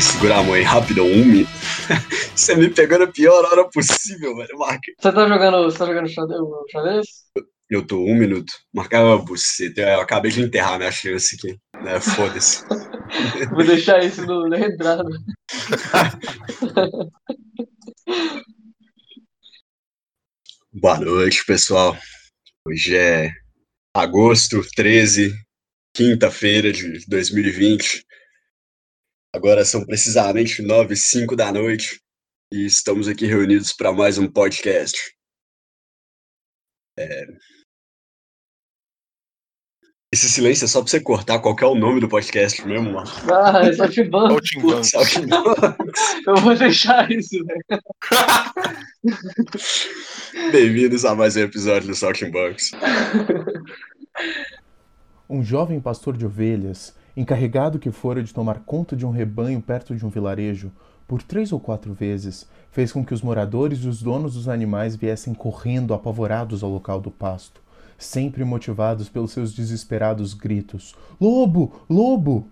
É, segura a aí, rápido, um minuto. Você me pegou na pior hora possível, velho. Marca. Você tá jogando, você tá jogando xadrez? Eu tô um minuto. Marcava buceta. Eu acabei de enterrar minha chance aqui. Né? Foda-se. Vou deixar isso no, entrada. Boa noite, pessoal. Hoje é agosto 13, quinta-feira de 2020. Agora são precisamente 9 e 5 da noite e estamos aqui reunidos para mais um podcast. É, Esse silêncio é só pra você cortar qual que é o nome do podcast mesmo, mano. Ah, é. Só que não. Eu vou deixar isso, velho. Bem-vindos a mais um episódio do Saltimbancos. Um jovem pastor de ovelhas, encarregado que fora de tomar conta de um rebanho perto de um vilarejo, por três ou quatro vezes, fez com que os moradores e os donos dos animais viessem correndo apavorados ao local do pasto, sempre motivados pelos seus desesperados gritos: Lobo! Lobo!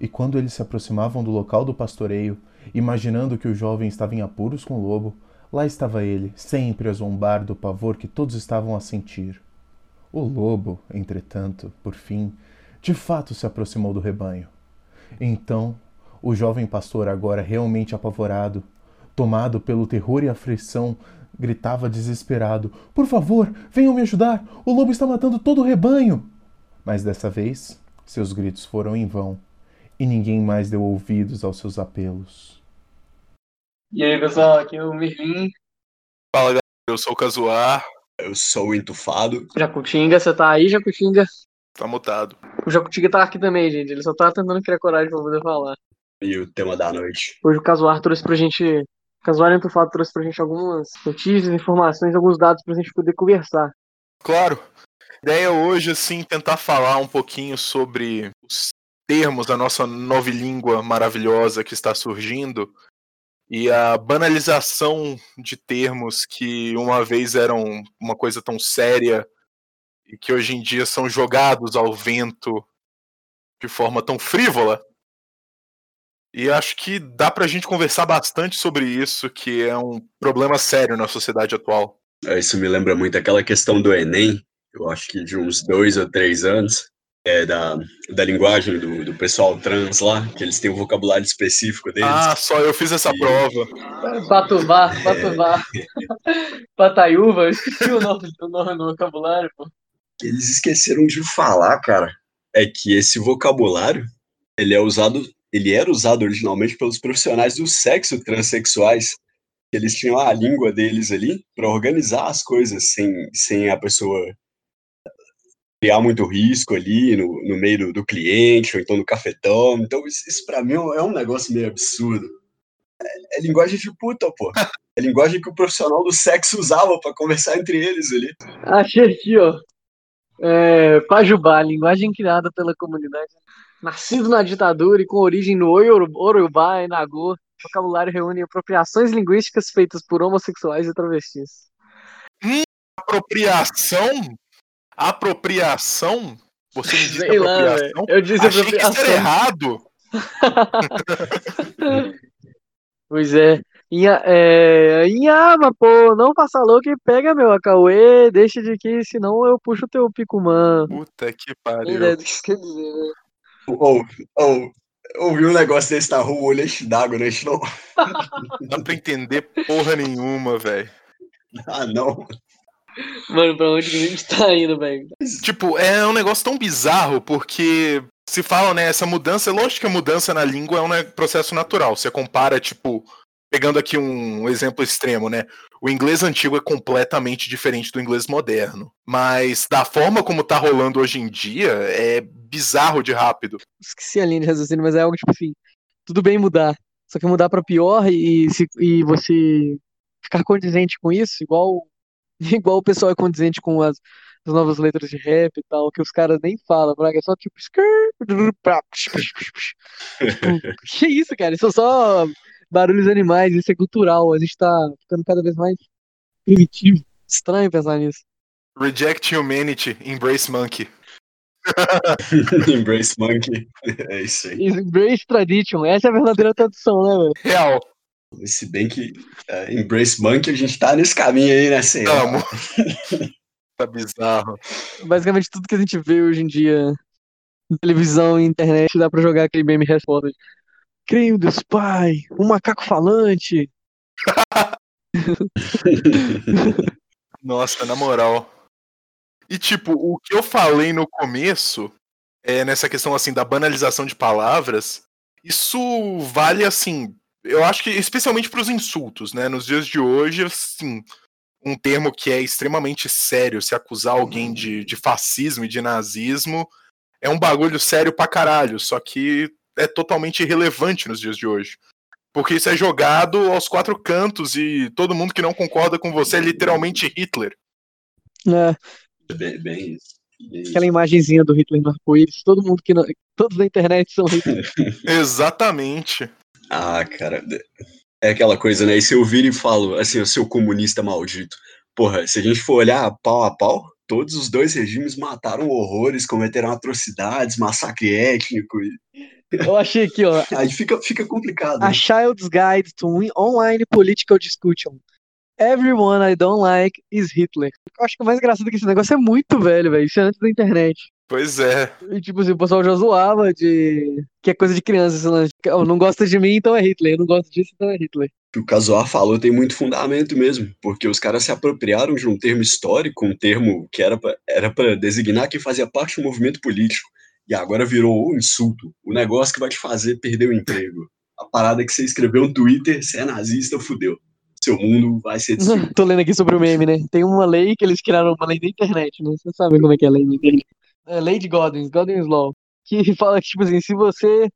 E quando eles se aproximavam do local do pastoreio, imaginando que o jovem estava em apuros com o lobo, lá estava ele, sempre a zombar do pavor que todos estavam a sentir. O lobo, entretanto, por fim, de fato se aproximou do rebanho. Então, o jovem pastor, agora realmente apavorado, tomado pelo terror e aflição, gritava desesperado: Por favor, venham me ajudar! O lobo está matando todo o rebanho! Mas dessa vez, seus gritos foram em vão e ninguém mais deu ouvidos aos seus apelos. E aí, pessoal, aqui é o Mirlin. Fala, galera. Eu sou o Casuar. Eu sou o Entufado. Jacutinga, você tá aí, Jacutinga? Tá mutado. O Jacutinga tá aqui também, gente. Ele só tá tentando criar coragem pra poder falar. E o tema da noite. Hoje o Casuar trouxe pra gente. O Casuar Entufado trouxe pra gente algumas notícias, informações, alguns dados pra gente poder conversar. Claro. A ideia hoje, assim, tentar falar um pouquinho sobre os termos da nossa nova língua maravilhosa que está surgindo e a banalização de termos que uma vez eram uma coisa tão séria e que hoje em dia são jogados ao vento de forma tão frívola. E acho que dá pra gente conversar bastante sobre isso, que é um problema sério na sociedade atual. É, Isso me lembra muito aquela questão do Enem, eu acho que de uns dois ou três anos, é, da, da linguagem do, do pessoal trans lá, que eles têm um vocabulário específico deles. Ah, só eu fiz essa E- prova. Patubá, Patubá. Pataiúva, eu esqueci o nome, o nome do vocabulário, pô. Que eles esqueceram de falar, cara, é que esse vocabulário, ele é usado, ele era usado originalmente pelos profissionais do sexo transexuais. Eles tinham a língua deles ali para organizar as coisas sem, sem a pessoa criar muito risco ali no, no meio do, do cliente ou então no cafetão. Então isso, isso para mim é um negócio meio absurdo. É, é linguagem de puta, pô. É linguagem que o profissional do sexo usava para conversar entre eles ali. Achei aqui, ó. É, Pajubá, linguagem criada pela comunidade. Nascido na ditadura e com origem no Orubá e Nagô, o vocabulário reúne apropriações linguísticas feitas por homossexuais e travestis. Apropriação? Apropriação? Você me disse Sei lá, apropriação? Eu disse Achei que apropriação. errado. Pois é. Inha, é, Inhama, pô, não faça louco e pega meu Acauê, deixa de que, senão eu puxo o teu picumã. Puta que pariu. do que isso quer dizer, né? Ou, ou, ouvi um negócio desse na rua, o olho enche d'água, né? Não, Não dá pra entender porra nenhuma, velho. ah, não. Mano, pra onde que a gente tá indo, velho? Tipo, é um negócio tão bizarro, porque se fala, né, essa mudança, é lógico que a mudança na língua é um né, processo natural. Você compara, tipo, pegando aqui um exemplo extremo, né? O inglês antigo é completamente diferente do inglês moderno. Mas da forma como tá rolando hoje em dia, é bizarro de rápido. Esqueci a linha de raciocínio, mas é algo tipo assim, tudo bem mudar, só que mudar pra pior e, se, e você ficar condizente com isso, igual, igual o pessoal é condizente com as, as novas letras de rap e tal, que os caras nem falam, é só tipo. Tipo, que isso, cara? Isso é só barulhos animais, isso é cultural, a gente tá ficando cada vez mais primitivo. Estranho pensar nisso. Reject humanity, embrace monkey. Embrace Monkey. É isso aí. Embrace tradition, essa é a verdadeira tradução, né, velho? Real. Se bem que é, Embrace Monkey, a gente tá nesse caminho aí, né? Sei lá. Amo. tá bizarro. Basicamente tudo que a gente vê hoje em dia na televisão e internet dá pra jogar aquele meme resposta. Creio Deus Pai, um macaco falante. Nossa, na moral. E tipo, o que eu falei no começo, é nessa questão assim da banalização de palavras, isso vale assim, eu acho que especialmente para os insultos, né? Nos dias de hoje, assim, um termo que é extremamente sério, se acusar alguém de, de fascismo e de nazismo, é um bagulho sério pra caralho, só que é totalmente irrelevante nos dias de hoje. Porque isso é jogado aos quatro cantos e todo mundo que não concorda com você é literalmente Hitler. É, Bem, bem isso. Bem isso. aquela imagenzinha do Hitler no arco-íris, todo mundo que não, todos na internet são Hitler. Exatamente. Ah, cara. É aquela coisa, né? E se eu vir e falo, assim, o seu comunista maldito. Porra, se a gente for olhar pau a pau, todos os dois regimes mataram horrores, cometeram atrocidades, massacre étnico. E... Eu achei aqui, ó, Aí fica, fica complicado. A Child's Guide to Online Political Discussion. Everyone I don't like is Hitler. Eu acho que o mais engraçado é que esse negócio é muito velho, velho. Isso é antes da internet. Pois é. E tipo assim, o pessoal já zoava de. que é coisa de criança. esse lance. Oh, não gosta de mim, então é Hitler. Eu não gosto disso, então é Hitler. O que o Casoar falou tem muito fundamento mesmo, porque os caras se apropriaram de um termo histórico, um termo que era pra, era para designar quem fazia parte do movimento político, e agora virou o insulto, o negócio que vai te fazer perder o emprego. A parada que você escreveu no Twitter, você é nazista, fudeu. Seu mundo vai ser destruído. Tô lendo aqui sobre o meme, né? Tem uma lei que eles criaram, uma lei da internet, né? Vocês sabem como é que é a lei da internet. É lei de Godwin, Godwin's Law. Que fala que, tipo assim, se você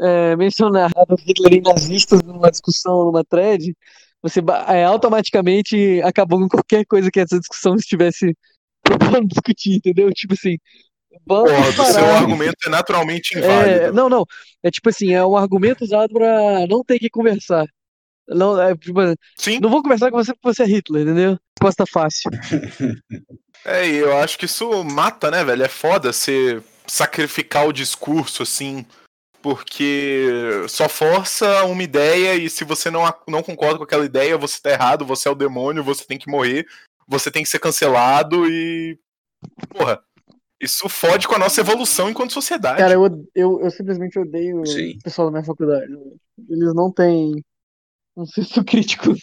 é, mencionar Hitler e nazistas numa discussão, numa thread, você é, automaticamente acabou com qualquer coisa que essa discussão estivesse propondo discutir, entendeu? Tipo assim, Porra, o seu argumento é naturalmente É, inválido. não, não. É tipo assim, é um argumento usado pra não ter que conversar. Não, é, tipo, Sim, não vou conversar com você porque você é Hitler, entendeu? Resposta fácil. é, e eu acho que isso mata, né, velho? É foda você sacrificar o discurso, assim, porque só força uma ideia e se você não, não concorda com aquela ideia, você tá errado, você é o demônio, você tem que morrer, você tem que ser cancelado e. Porra, isso fode com a nossa evolução enquanto sociedade. Cara, eu, eu, eu simplesmente odeio Sim. o pessoal da minha faculdade. Eles não têm um senso crítico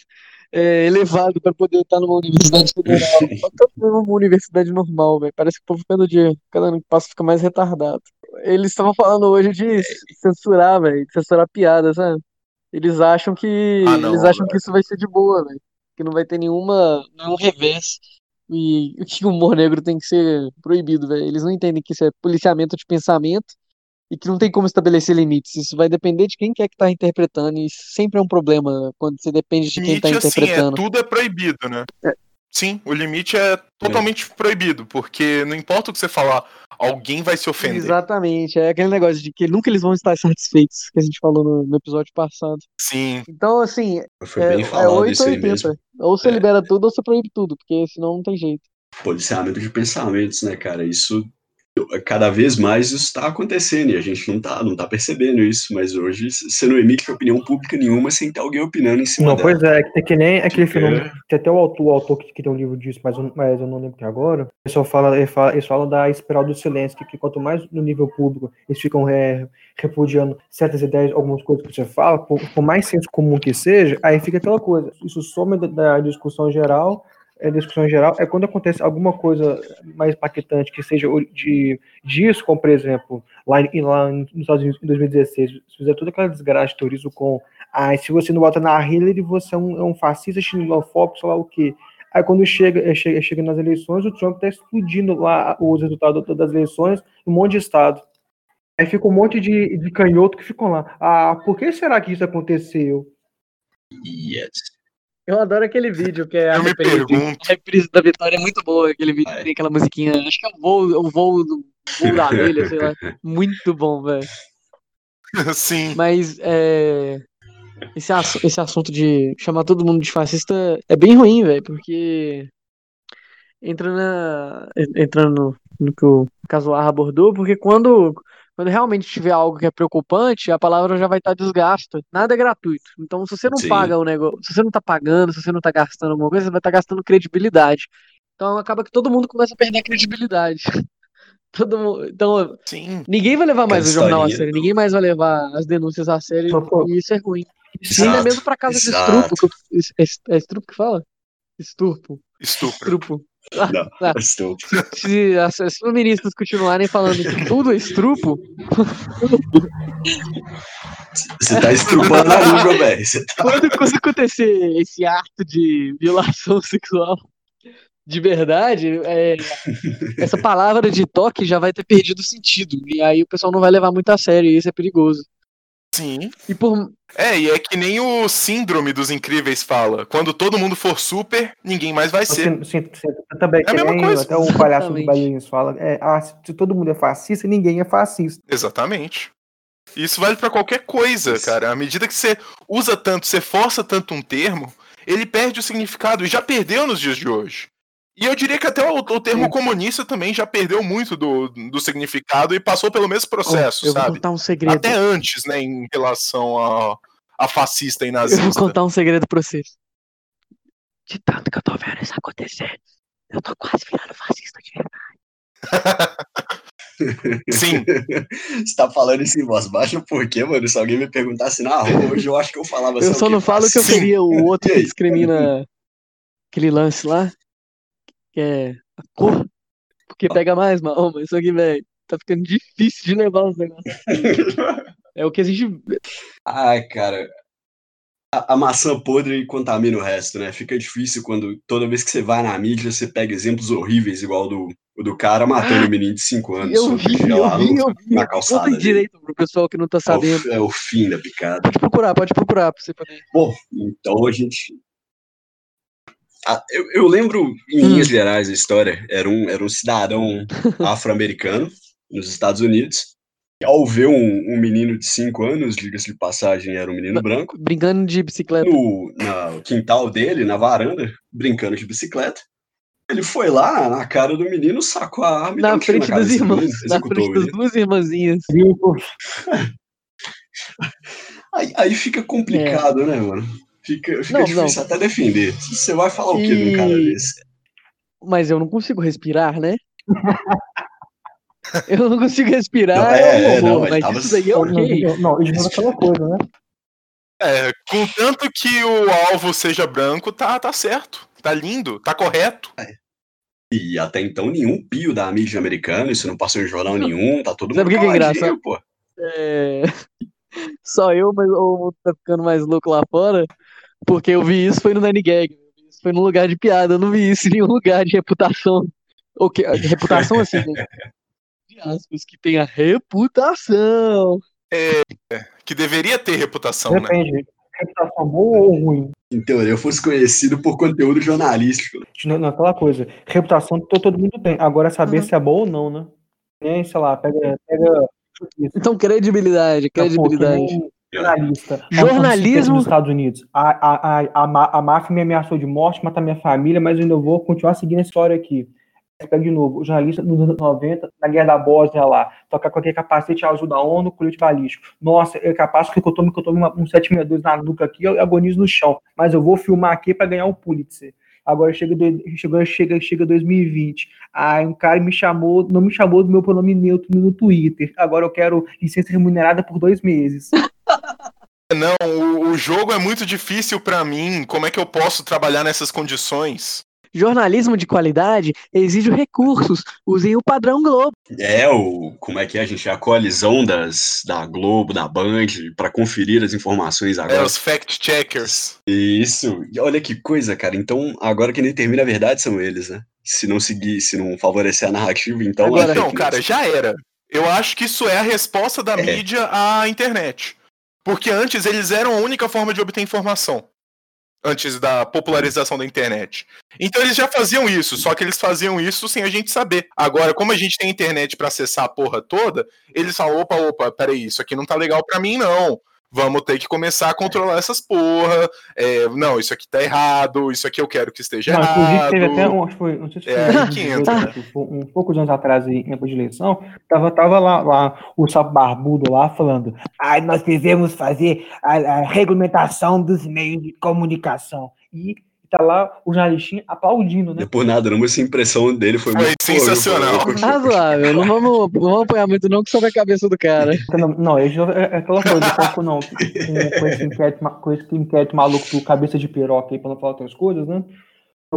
é, elevado pra poder estar numa universidade federal. Até numa universidade normal, velho. Parece que o povo cada dia, cada ano que passa, fica mais retardado. Eles estavam falando hoje de censurar, velho, de censurar piada, sabe? Eles acham que Ah, não, eles acham que isso vai ser de boa, velho. Que não vai ter nenhuma nenhum revés. E que o humor negro tem que ser proibido, velho. Eles não entendem que isso é policiamento de pensamento e que não tem como estabelecer limites. Isso vai depender de quem quer que tá interpretando, e isso sempre é um problema quando você depende de quem tá limite, assim, é, interpretando. tudo é proibido, né? Sim, o limite é totalmente proibido, porque não importa o que você falar, alguém vai se ofender. Exatamente, é aquele negócio de que nunca eles vão estar satisfeitos, que a gente falou no, no episódio passado. Sim, Então, assim, Foi é, bem é falado 8 isso ou aí 80. mesmo. Ou você É. libera tudo ou você proíbe tudo, porque senão não tem jeito. Policiamento de pensamentos, né, cara? Isso cada vez mais isso está acontecendo e a gente não tá, não tá percebendo isso, mas hoje você não emite opinião pública nenhuma sem ter alguém opinando em cima Não, dela. pois é, que tem que nem aquele Fica- fenômeno. Tem até o autor, o autor que, que tem um livro disso, mas, eu- mas eu não lembro que agora. O pessoal fala, ele fala, eles falam da espiral do silêncio, que, que quanto mais no nível público eles ficam é, repudiando certas ideias, algumas coisas que você fala, por, por mais senso comum que seja, aí fica aquela coisa. Isso soma da, da discussão geral. A discussão geral é quando acontece alguma coisa mais impactante que seja de disso, como por exemplo, lá, em- lá nos Estados Unidos em 2016, se fizer toda aquela desgraça de turismo com ah, se você não vota na Hillary, você é um, é um fascista, xenofóbico, sei lá o quê. Aí quando chega, eh, chega, chega nas eleições, o Trump tá explodindo lá os resultados das eleições um monte de estado. Aí fica um monte de, de canhoto que ficam lá. Ah, por que será que isso aconteceu? Yes. Eu adoro aquele vídeo que é a Eu reprise, pergunto. a reprise da vitória é muito boa, aquele vídeo que tem aquela musiquinha, acho que é o voo, o voo do voo da abelha, sei lá. Muito bom, velho. Sim. Mas é, esse, ass- esse assunto de chamar todo mundo de fascista é bem ruim, velho, porque entra na, en- entrando no, no que o Casuar abordou, porque quando, quando realmente tiver algo que é preocupante, a palavra já vai estar desgasta. Nada é gratuito. Então, se você não Sim. paga o negócio, se você não tá pagando, se você não tá gastando alguma coisa, você vai estar gastando credibilidade. Então acaba que todo mundo começa a perder a credibilidade. Todo mundo, então, Sim. ninguém vai levar mais o jornal a sério, ninguém mais vai levar as denúncias a sério, pô, e isso é ruim. Exato, Ainda mesmo pra casa de exato. estrupo. que eu- É, é estrupo que fala? Estupro. Estupro. Não, Ah. estou. Se as, as feministas continuarem falando que tudo é estrupo, Você tá estrupando a língua, velho. Tá... quando, quando acontecer esse ato de violação sexual de verdade, é, essa palavra de toque já vai ter perdido o sentido. E aí o pessoal não vai levar muito a sério, e isso é perigoso. Sim. E por. É, e é que nem o síndrome dos incríveis fala. Quando todo mundo for super, ninguém mais vai ser. Sim, sim, sim, também, É a que mesma nem coisa. até o palhaço do Exatamente. Bailinhos fala, é, ah, se, se todo mundo é fascista, ninguém é fascista. Exatamente. Isso vale pra qualquer coisa, Isso. cara. À medida que você usa tanto, você força tanto um termo, ele perde o significado e já perdeu nos dias de hoje. E eu diria que até o, o termo Sim. comunista também já perdeu muito do, do significado e passou pelo mesmo processo, eu vou sabe? contar um segredo. Até antes, né, em relação a, a fascista e Eu vou nazista. contar um segredo pra vocês. De tanto que eu tô vendo isso acontecer, eu tô quase virando fascista de verdade. Sim, Você tá falando isso em voz baixa por quê, mano? Se alguém me perguntasse na rua hoje, eu acho que eu falava Eu assim, só não falo que eu Sim. seria o outro que discrimina aquele lance lá, que é a cor, porque pega mais mal, mas só que, velho, tá ficando difícil de levar os negócios. É o que a gente. Ai, cara. A, a maçã podre contamina o resto, né? Fica difícil quando toda vez que você vai na mídia, você pega exemplos horríveis, igual do, o do cara matando Ah, um menino de 5 anos. Eu vi, eu vi, eu vi. na calçada Conta direito pro pessoal que não tá É o, sabendo. é o fim da picada. Pode procurar, pode procurar pra você poder. Bom, então a gente. Ah, eu, eu lembro, em Hum. linhas gerais, a história. Era um, era um cidadão afro-americano nos Estados Unidos. Ao ver um, um menino de 5 anos, diga-se de passagem, era um menino branco, Brincando de bicicleta. no na quintal dele, na varanda, brincando de bicicleta. Ele foi lá na cara do menino, sacou a arma e Na tiro frente na das cabeça do irmãs. menino, Na frente das duas irmãzinhas. Aí, aí fica complicado, né, mano? Fica, fica Não, difícil não. até defender. Você vai falar o quê num cara E- desse? Mas eu não consigo respirar, né? Eu não consigo respirar, Não, é, é, um é, não, ele mas tava- isso daí é ok. Não, não, ignora aquela coisa, né? é, contanto que o alvo seja branco, tá, tá certo. Tá lindo, tá correto. E até então nenhum pio da mídia americana, isso não passou em jornal nenhum, tá todo mundo Sabe o que que é engraçado? pô. É, Só eu, mas o mundo tá ficando mais louco lá fora, porque eu vi isso foi no Nanny Gag. eu vi Isso foi num lugar de piada, eu não vi isso em nenhum lugar de reputação. O que, reputação assim, né? De aspas, que tenha reputação. Que deveria ter reputação, né? Depende. Reputação boa ou ruim? Em teoria, eu fosse conhecido por conteúdo jornalístico. Não, não, aquela coisa. Reputação to- todo mundo tem. Agora é saber Uhum. se é boa ou não, né? Nem, sei lá, pega. pega Então, credibilidade, que credibilidade. Jornalista. Jornalismo- Nos Estados Unidos. A, a, a, a, a máfia me ameaçou de morte, matar minha família, mas eu ainda vou continuar seguindo a história aqui. pega de novo, o jornalista nos anos 90, na Guerra da Bósnia lá, tocar com aquele capacete azul da ONU, colete balístico. Nossa, é capaz que eu tome, que eu tome uma- um 762 na nuca aqui, eu agonizo no chão. Mas eu vou filmar aqui para ganhar o Pulitzer. Agora chega, chega, chega, chega 2020. Aí um cara me chamou, não me chamou do meu pronome neutro no Twitter. Agora eu quero licença remunerada por dois meses. Não, o, o jogo é muito difícil pra mim. Como é que eu posso trabalhar nessas condições? Jornalismo de qualidade exige recursos. Usem o padrão Globo. É, o, como é que é, gente? É a coalizão das, da Globo, da Band, para conferir as informações É, agora. os fact-checkers. Isso. E olha que coisa, cara. Então, agora que determina a verdade são eles, né? Se não seguir, se não favorecer a narrativa, então. Agora- é Então, cara, já era. Eu acho que isso é a resposta da É. mídia à internet. Porque antes eles eram a única forma de obter informação. Antes da popularização da internet. Então eles já faziam isso, só que eles faziam isso sem a gente saber. Agora, como a gente tem internet pra acessar a porra toda, eles falam: opa, opa, peraí, isso aqui não tá legal pra mim, não. Vamos ter que começar a controlar essas porra. É, não, isso aqui tá errado, isso aqui eu quero que esteja Não, errado. teve até um, acho que foi, não sei se foi É, né? um, um poucos anos atrás, em época de eleição, tava, tava lá, lá o sapo barbudo lá falando, ai, nós devemos fazer a, a regulamentação dos meios de comunicação. E tá lá o jornalistinha aplaudindo, né? é por nada, não, mas essa impressão dele foi, Foi muito sensacional. Razoável. Não vamos, não vamos apoiar muito, não, que sobe a cabeça do cara. Não, não é, é aquela coisa, pouco não, com, com esse inquérito, com esse inquérito maluco do cabeça de piroca aí, pra não falar outras coisas, né?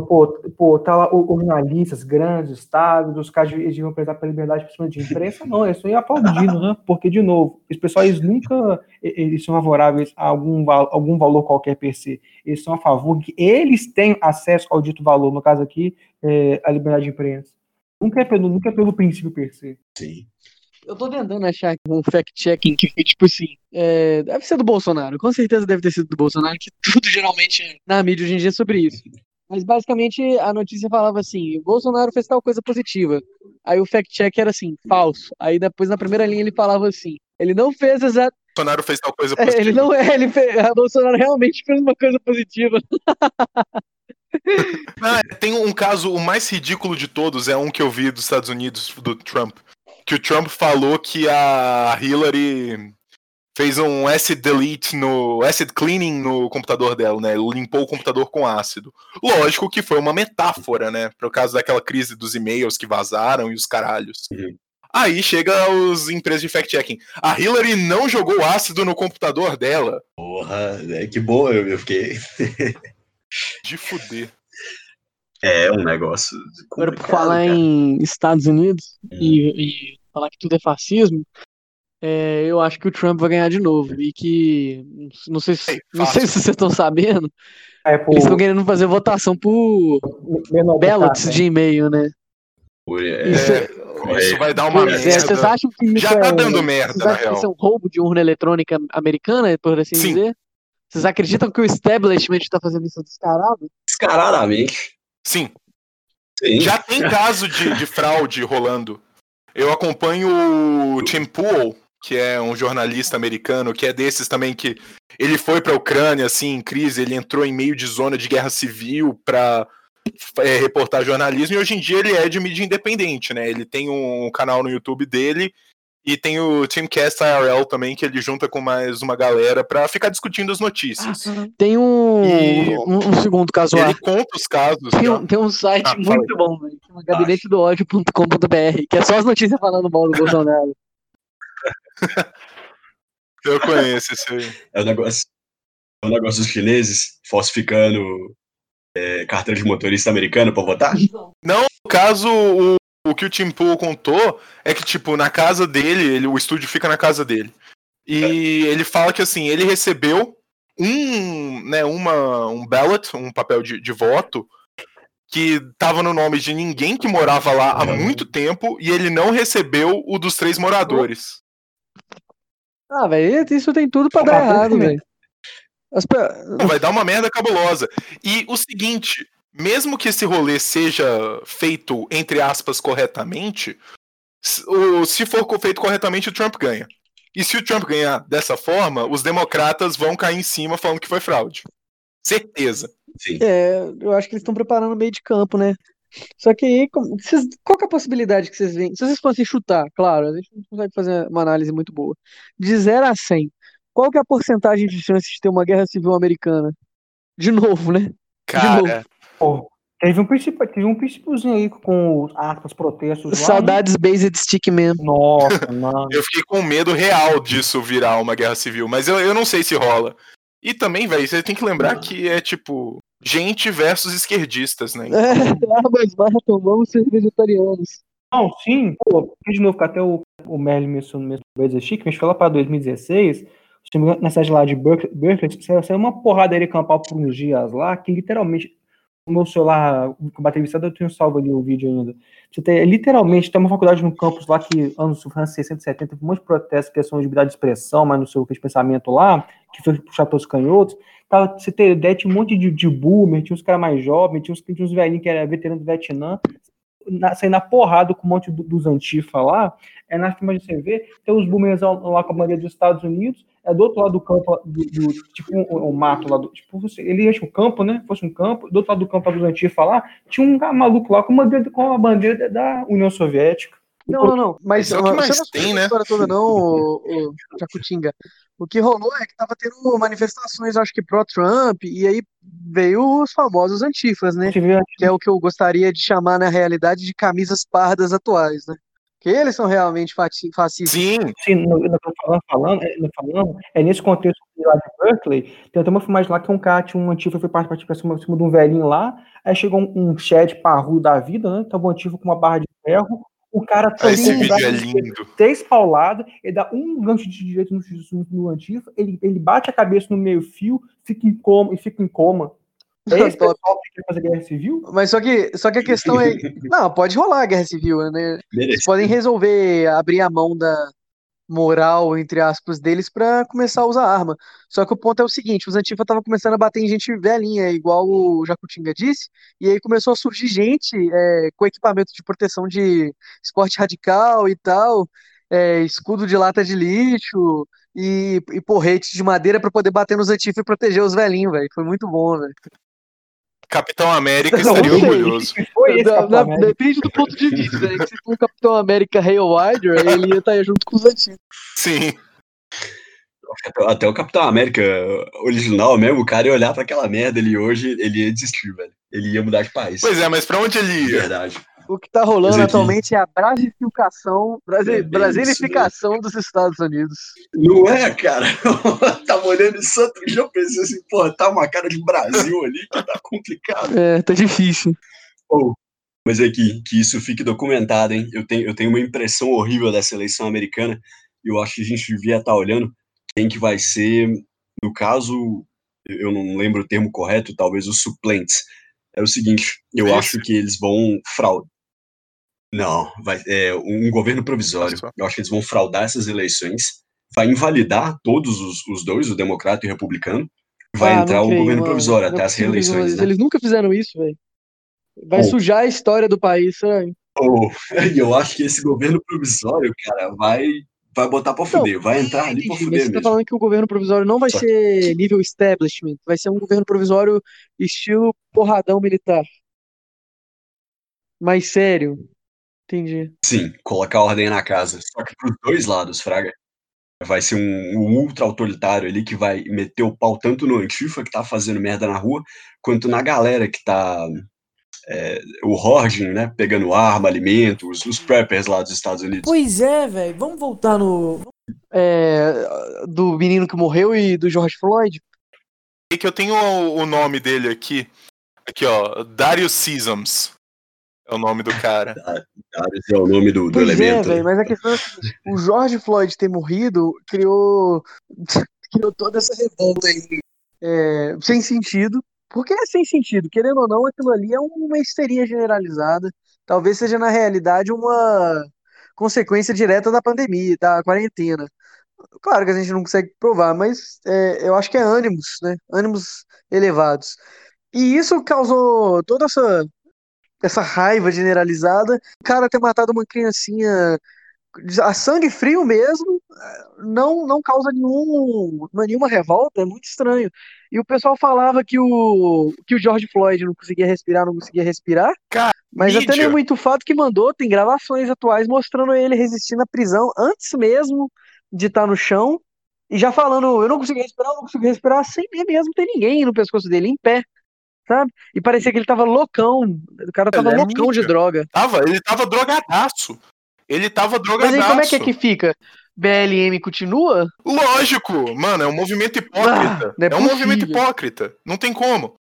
Pô, pô tá lá o- os jornalistas, grandes estados, os caras eles deviam prezar pela liberdade por cima de imprensa, não, eles estão aplaudindo, né? Porque, de novo, os pessoal, eles nunca eles são favoráveis a algum, algum valor qualquer per se. Eles são a favor que eles tenham acesso ao dito valor, no caso aqui, é, a liberdade de imprensa. Nunca é pelo, nunca é pelo princípio per se. Sim. Eu tô tentando achar um fact-checking que, tipo assim, é, deve ser do Bolsonaro. Com certeza deve ter sido do Bolsonaro, que tudo geralmente é na mídia hoje em dia é sobre isso. Mas basicamente a notícia falava assim: o Bolsonaro fez tal coisa positiva. Aí o fact-check era assim, falso. Aí depois na primeira linha ele falava assim: ele não fez exato. Bolsonaro fez tal coisa positiva. Ele não é, ele fez, a Bolsonaro realmente fez uma coisa positiva. Ah, tem um caso, o mais ridículo de todos, é um que eu vi dos Estados Unidos, do Trump. Que o Trump falou que a Hillary fez um acid delete no. acid cleaning no computador dela, né? Limpou o computador com ácido. Lógico que foi uma metáfora, né? Por causa daquela crise dos e-mails que vazaram e os caralhos. Uhum. Aí chega os empresas de fact-checking. A Hillary não jogou ácido no computador dela. Porra, é, que bom, eu, fiquei. De fuder. É um negócio. Agora, por falar cara. em Estados Unidos Hum. e, e falar que tudo é fascismo, é, eu acho que o Trump vai ganhar de novo. E que. Não sei se, não sei se vocês estão sabendo, É, pô, eles estão querendo fazer votação por ballots né? de e-mail, né? Por- é, Isso, É, isso vai dar uma é, vocês merda. acham que isso Já tá é, dando merda, vocês na acham que real. isso é um roubo de urna eletrônica americana, por assim Sim. dizer? Vocês acreditam que o establishment está fazendo isso descarado? Descaradamente. Sim, Sim. Já tem caso de, de fraude rolando. Eu acompanho o Tim Pool, que é um jornalista americano, que é desses também que ele foi pra Ucrânia, assim, em crise, ele entrou em meio de zona de guerra civil pra é, reportar jornalismo, e hoje em dia ele é de mídia independente, né? Ele tem um canal no YouTube dele, e tem o Timcast IRL também, que ele junta com mais uma galera pra ficar discutindo as notícias. Tem um, E- um, um segundo caso lá. Ele conta os casos. Tem um, tem um site Ah, muito bom, velho, chama gabinetedoodio.com.br, que é só as notícias falando mal do Bolsonaro. Eu conheço esse aí. É o negócio. É o negócio dos chineses falsificando é, carteira de motorista americano pra votar? No caso, o, o que o Tim Pool contou é que, tipo, na casa dele, ele, o estúdio fica na casa dele. E ele fala que, assim, ele recebeu um, né, uma, um ballot, um papel de, de voto, que tava no nome de ninguém que morava lá há muito tempo, e ele não recebeu o dos três moradores. Ah, velho, isso tem tudo pra dar errado, velho. Pe- vai dar uma merda cabulosa. E o seguinte, mesmo que esse rolê seja feito, entre aspas, corretamente, se for feito corretamente, o Trump ganha. E se o Trump ganhar dessa forma, os democratas vão cair em cima falando que foi fraude. Certeza. Sim. É, eu acho que eles estão preparando o meio de campo, né? Só que aí, como- vocês- qual que é a possibilidade que vocês veem? Se vocês fossem chutar, claro, a gente não consegue fazer uma análise muito boa. De 0 a 100, qual que é a porcentagem de chance de ter uma guerra civil americana? De novo, né? Cara, Pô, teve um princípio, teve um princípiozinho aí com os aspas, protestos lá. né? Saudades Based Stickman. Nossa, mano. eu fiquei com medo real disso virar uma guerra civil, mas eu, eu não sei se rola. E também, velho, você tem que lembrar que é tipo gente versus esquerdistas, né? É, armas matam, vamos ser vegetarianos. Não, sim, pô, de novo, que até o, o Merlin mencionou mesmo Blazer Chic, gente foi lá pra 2016, se não me engano, na cidade lá de Berkeley, Berkeley saiu, uma porrada de campal por uns dias lá, que literalmente, o meu celular, com bateria viciada, eu tenho salvo ali o vídeo ainda. Você tem, literalmente, tem uma faculdade no campus lá que, anos 60, 70, teve um monte de protestos, questão de liberdade de expressão, mas não sei o que de pensamento lá, que foi puxar pelos canhotos. Pra você ter ideia, tinha um monte de, de boomer, tinha uns caras mais jovens, tinha uns, tinha uns velhinhos que eram veteranos do Vietnã, na, sair na porrada com um monte do- dos antifa lá, é na filmagem você vê, tem os boomers lá com a bandeira dos Estados Unidos, é do outro lado do campo, do, do- tipo um, um mato lá, do, tipo, você- ele enche um campo, né, fosse um campo, do outro lado do campo lá dos antifa lá, tinha um cara maluco lá com, uma bandeira, com a bandeira da União Soviética. Não, não, não. Mas é o que você mais não tem, né? toda, não, o, o Jacutinga. O que rolou é que tava tendo manifestações, acho que pró-Trump, e aí veio os famosos antifas, né? Que é o que eu gostaria de chamar, na realidade, de camisas pardas atuais, né? Que eles são realmente fascistas. Sim, assim, no, no, falando, falando, é, falando, é nesse contexto lá de Berkeley, tem até uma filmagem lá que um cara tinha um antifa, foi partir pra cima, cima de um velhinho lá, aí chegou um, um Chad parrudo da vida, né, tava um antifa com uma barra de ferro, o cara Ah, esse vídeo braço é lindo. três pauladas, ele dá um gancho de direito no, no, no antifa, ele, ele bate a cabeça no meio fio, fica em coma, e fica em coma. É esse Top. pessoal que quer fazer guerra civil? Mas só que, só que a questão é. Não, pode rolar a guerra civil, né? Eles Merece. podem resolver abrir a mão da moral, entre aspas, deles pra começar a usar arma. Só que o ponto é o seguinte: os Antifa estavam começando a bater em gente velhinha, igual o Jacutinga disse, e aí começou a surgir gente é, com equipamento de proteção de esporte radical e tal, é, escudo de lata de lixo e, e porrete de madeira pra poder bater nos Antifa e proteger os velhinhos, velho. Foi muito bom, velho. Capitão América Não, estaria não orgulhoso. Foi esse Da- Capitão da- América. depende do ponto de vista, né? Se for o Capitão América Haywire, ele ia estar junto com os antigos. Sim. Até, o Capitão América original mesmo, o cara ia olhar pra aquela merda ali hoje, ele ia desistir, velho. Ele ia mudar de país. Pois é, mas pra onde ele ia? verdade. O que tá rolando atualmente é a brasificação, brasi- É brasilificação dos Estados Unidos. Não é, cara? Tava olhando isso outro dia, eu pensei assim, pô, tá uma cara de Brasil ali que tá complicado. É, tá difícil. Ou, mas é que, que isso fique documentado, hein? Eu tenho, eu tenho uma impressão horrível dessa eleição americana e eu acho que a gente devia estar olhando quem que vai ser, no caso, eu não lembro o termo correto, talvez os suplentes. É o seguinte, eu Esse? acho que eles vão fraudar. Não, vai, é um governo provisório. Eu acho que eles vão fraudar essas eleições, vai invalidar todos os, os dois, o democrata e o republicano, vai Ah, entrar não o creio, governo mano. provisório Não até as que eles reeleições, vão- né? Eles nunca fizeram isso, velho. Vai Bom. sujar a história do país, sabe? Oh, eu acho que esse governo provisório, cara, vai, vai botar pra fuder, vai entrar ali pra fuder você tá mesmo. falando que o governo provisório não vai Só- ser nível establishment, vai ser um governo provisório estilo porradão militar. Mais sério. Entendi. Sim, colocar ordem na casa. Só que pros dois lados, Fraga. Vai ser um, um ultra autoritário ali que vai meter o pau tanto no Antifa, que tá fazendo merda na rua, quanto na galera que tá. é, o Hording, né? Pegando arma, alimento, os, os preppers lá dos Estados Unidos. Pois é, velho. Vamos voltar no. É, do menino que morreu e do George Floyd. E que eu tenho o, o nome dele aqui. Aqui, ó. Darius Sesams. É o nome do cara. Esse é o nome do, do Pois é, elemento. velho, mas a questão é seguinte, o George Floyd ter morrido criou, criou toda essa revolta aí, é, sem sentido. Porque é sem sentido, querendo ou não, aquilo ali é uma histeria generalizada. Talvez seja, na realidade, uma consequência direta da pandemia, da quarentena. Claro que a gente não consegue provar, mas é, eu acho que é ânimos, né? Ânimos elevados. E isso causou toda essa, essa raiva generalizada. O cara ter matado uma criancinha a sangue frio mesmo, não não causa nenhum, nenhuma revolta, é muito estranho. E o pessoal falava que o, que o George Floyd não conseguia respirar, não conseguia respirar, Cara, mas até nem mídia. muito fato que mandou, tem gravações atuais mostrando ele resistindo à prisão antes mesmo de estar no chão, e já falando, eu não consigo respirar, eu não consigo respirar, sem mesmo ter ninguém no pescoço dele, em pé, sabe? E parecia que ele tava loucão, o cara tava Ele é loucão de mídia. droga. Tava, ele tava drogadaço. Ele tava Mas drogadaço. aí como é que é que fica? BLM continua? Lógico, mano, é um movimento hipócrita. Ah, é é um movimento hipócrita. Não tem como.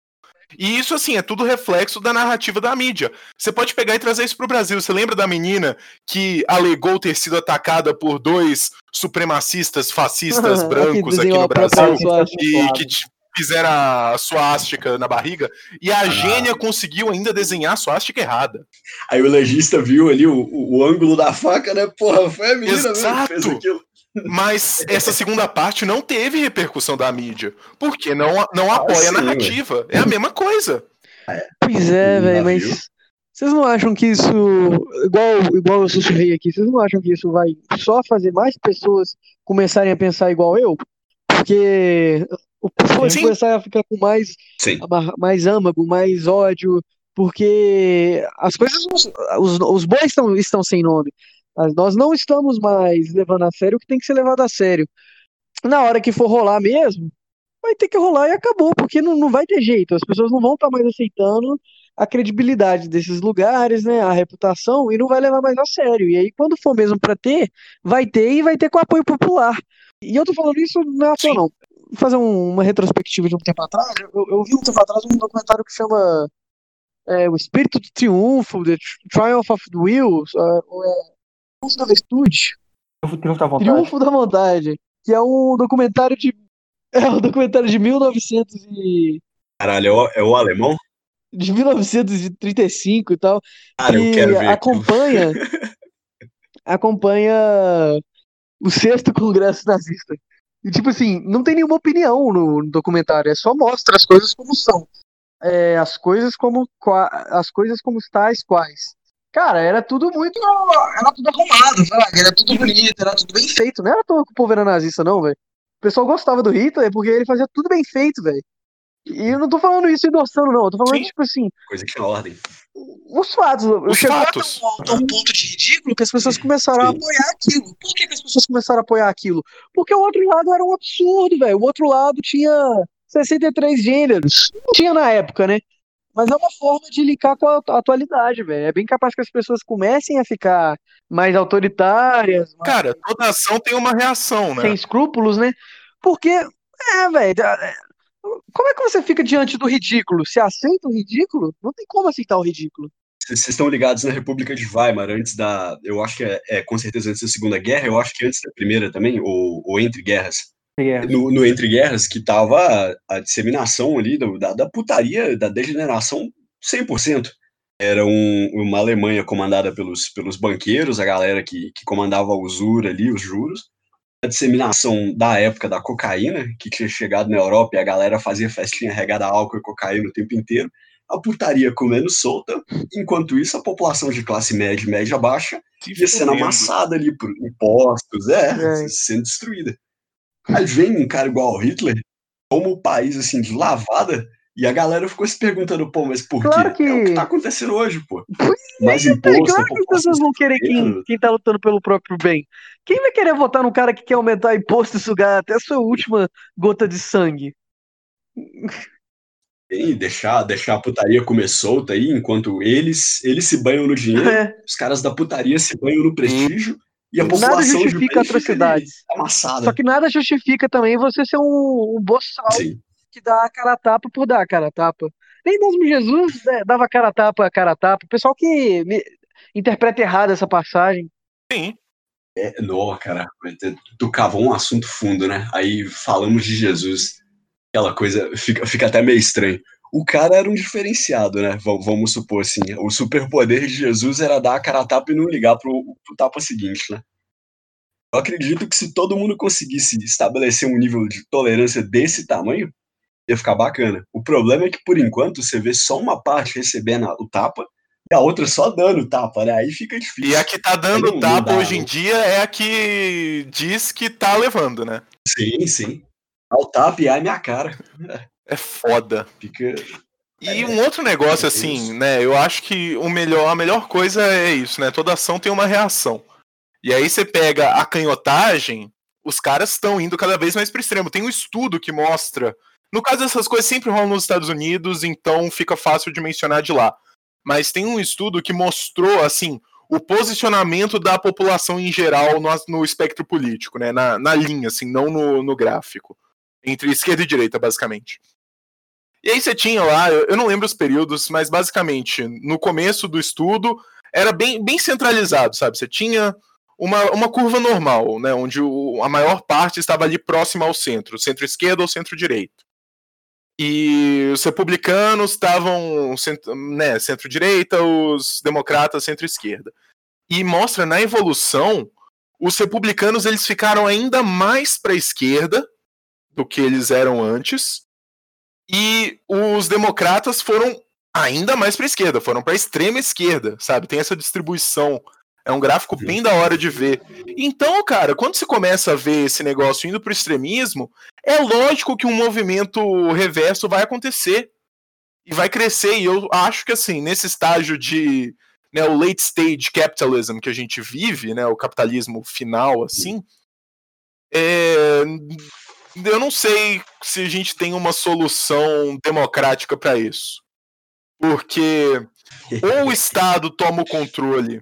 E isso, assim, é tudo reflexo da narrativa da mídia. Você pode pegar e trazer isso pro Brasil. Você lembra da menina que alegou ter sido atacada por dois supremacistas fascistas brancos aqui no Brasil e que fizeram a suástica na barriga? E Ah. a gênia conseguiu ainda desenhar a suástica errada. Aí o legista viu ali o, o, o ângulo da faca, né? Porra, foi a menina mesmo que fez Exato. aquilo. Mas essa segunda parte não teve repercussão da mídia. Porque não, não apoia sim, a narrativa. É a mesma coisa. Pois é, velho, mas vocês não acham que isso, igual, igual eu sussurrei aqui, vocês não acham que isso vai só fazer mais pessoas começarem a pensar igual eu? Porque o pessoal Sim. começar a ficar com mais, mais âmago, mais ódio, porque as coisas, os, os bois estão, estão sem nome. Mas Nós não estamos mais levando a sério o que tem que ser levado a sério. Na hora que for rolar mesmo, vai ter que rolar e acabou, porque não, não vai ter jeito. As pessoas não vão estar mais aceitando a credibilidade desses lugares, né, a reputação, e não vai levar mais a sério. E aí, quando for mesmo para ter, vai ter e vai ter com apoio popular. E eu tô falando isso não é à toa, Sim. não. Fazer um- uma retrospectiva de um tempo atrás. Eu, eu vi um tempo atrás um documentário que chama é, O Espírito do Triunfo, The Triumph of the Will, é, ou é, Triunfo da Virtude. Triunfo da vontade. Triunfo da Vontade, que é um documentário de é um documentário de 1900 e Caralho, é o, é o alemão? de 1935 e tal, Cara, eu que quero ver. acompanha acompanha o sexto congresso nazista. E tipo assim, não tem nenhuma opinião no, no documentário, é só mostra as coisas como são. É, as coisas como as coisas como tais quais. Cara, era tudo muito. Era tudo arrumado, sabe? Era tudo bonito, era tudo bem feito. Não era que o povo era nazista, não, velho. O pessoal gostava do Hitler porque ele fazia tudo bem feito, velho. E eu não tô falando isso endossando, não. Eu tô falando, Sim. tipo assim, Coisa que tinha ordem. os fatos. Os fatos. A, um, a um ponto de ridículo que as pessoas começaram a Sim. apoiar aquilo. Por que, que as pessoas começaram a apoiar aquilo? Porque o outro lado era um absurdo, velho. O outro lado tinha 63 gêneros. Não tinha na época, né? Mas é uma forma de linkar com a atu- atualidade, velho. É bem capaz que as pessoas comecem a ficar mais autoritárias, mais Cara, toda ação tem uma reação, né? sem escrúpulos, né? Porque, é, velho. é, Como é que você fica diante do ridículo? Você aceita o ridículo? Não tem como aceitar o ridículo. Vocês estão ligados na República de Weimar, antes da. Eu acho que é, é, com certeza antes da Segunda Guerra, eu acho que antes da Primeira também, ou, ou entre guerras. Guerra. No, no Entre Guerras, que tava a, a disseminação ali da, da putaria, da degeneração 100%. Era um- uma Alemanha comandada pelos, pelos banqueiros, a galera que, que comandava a usura ali, os juros. A disseminação da época da cocaína, que tinha chegado na Europa e a galera fazia festinha regada a álcool e cocaína o tempo inteiro. A putaria comendo solta. Enquanto isso, a população de classe média e média baixa ia sendo amassada ali por impostos, é, É. sendo destruída. Aí vem um cara igual ao Hitler, toma o país assim de lavada, e a galera ficou se perguntando, pô, mas por Claro quê? É o que- que tá acontecendo hoje, pô. Pois Mais É imposto, a claro que as pessoas vão querer quem, quem tá lutando pelo próprio bem. Quem vai querer votar num cara que quer aumentar imposto e sugar até a sua última gota de sangue? E deixar, deixar a putaria comer solta aí, enquanto eles, eles se banham no dinheiro, É, os caras da putaria se banham no prestígio, e a Nada população de justifica atrocidades. amassada. só que nada justifica também você ser um, um boçal Sim. que dá a cara a tapa por dar a cara a tapa. Nem mesmo Jesus né, dava cara a tapa a cara a tapa. O pessoal que me- interpreta errado essa passagem. Sim. É, não, cara, tu cavou um assunto fundo, né? Aí falamos de Jesus, aquela coisa fica, fica até meio estranho. O cara era um diferenciado, né? Va- Vamos supor assim. O superpoder de Jesus era dar a cara a tapa e não ligar pro, pro tapa seguinte, né? Eu acredito que se todo mundo conseguisse estabelecer um nível de tolerância desse tamanho, ia ficar bacana. O problema é que, por enquanto, você vê só uma parte recebendo o tapa E a outra só dando tapa, né? Aí fica difícil. E a que tá dando tapa hoje em não. dia é a que diz que tá levando, né? Sim, sim. Dá o tapa e ai minha cara. É foda. Fica. E É, um outro negócio, é assim, né? Eu acho que o melhor, a melhor coisa é isso, né? Toda ação tem uma reação. E aí você pega a canhotagem, os caras estão indo cada vez mais pro extremo. Tem um estudo que mostra. No caso, essas coisas sempre rolam nos Estados Unidos, então fica fácil de mencionar de lá. Mas tem um estudo que mostrou, assim, o posicionamento da população em geral no, no espectro político, né? Na, na linha, assim, não no, no gráfico. Entre esquerda e direita, basicamente. E aí você tinha lá, eu não lembro os períodos, mas basicamente, no começo do estudo, era bem, bem centralizado, sabe? Você tinha uma, uma curva normal, né? Onde o- a maior parte estava ali próxima ao centro, centro-esquerda ou centro-direita. E os republicanos estavam cent- né, centro-direita, os democratas centro-esquerda. E mostra na evolução, os republicanos eles ficaram ainda mais para a esquerda do que eles eram antes, e os democratas foram ainda mais para esquerda, foram para extrema esquerda, sabe? Tem essa distribuição. É um gráfico bem da hora de ver. Então, cara, quando você começa a ver esse negócio indo pro extremismo, é lógico que um movimento reverso vai acontecer e vai crescer. E eu acho que assim, nesse estágio de né, o late stage capitalism que a gente vive, né, o capitalismo final, assim, é, eu não sei se a gente tem uma solução democrática para isso. Porque ou o Estado toma o controle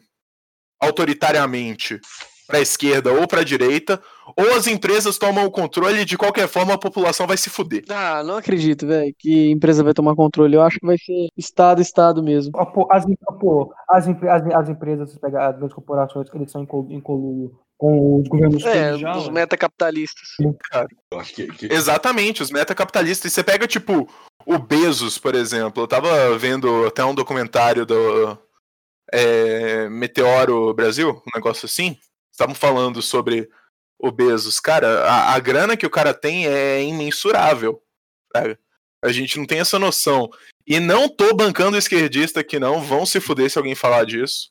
autoritariamente para a esquerda ou para a direita, ou as empresas tomam o controle e de qualquer forma a população vai se fuder. Ah, não acredito, velho, que empresa vai tomar controle. Eu acho que vai ser Estado, Estado mesmo. Ah, pô, As, ah, pô, as, as, as empresas, as grandes corporações, eles são em col- em com os governos É, já, os metacapitalistas. Que, que- Exatamente, os metacapitalistas. E você pega, tipo, o Bezos, por exemplo. Eu tava vendo até um documentário do é, Meteoro Brasil, um negócio assim. Estavam falando sobre o Bezos. Cara, a, a grana que o cara tem é imensurável. sabe? A gente não tem essa noção. E não tô bancando esquerdista aqui, não. Vão se fuder se alguém falar disso.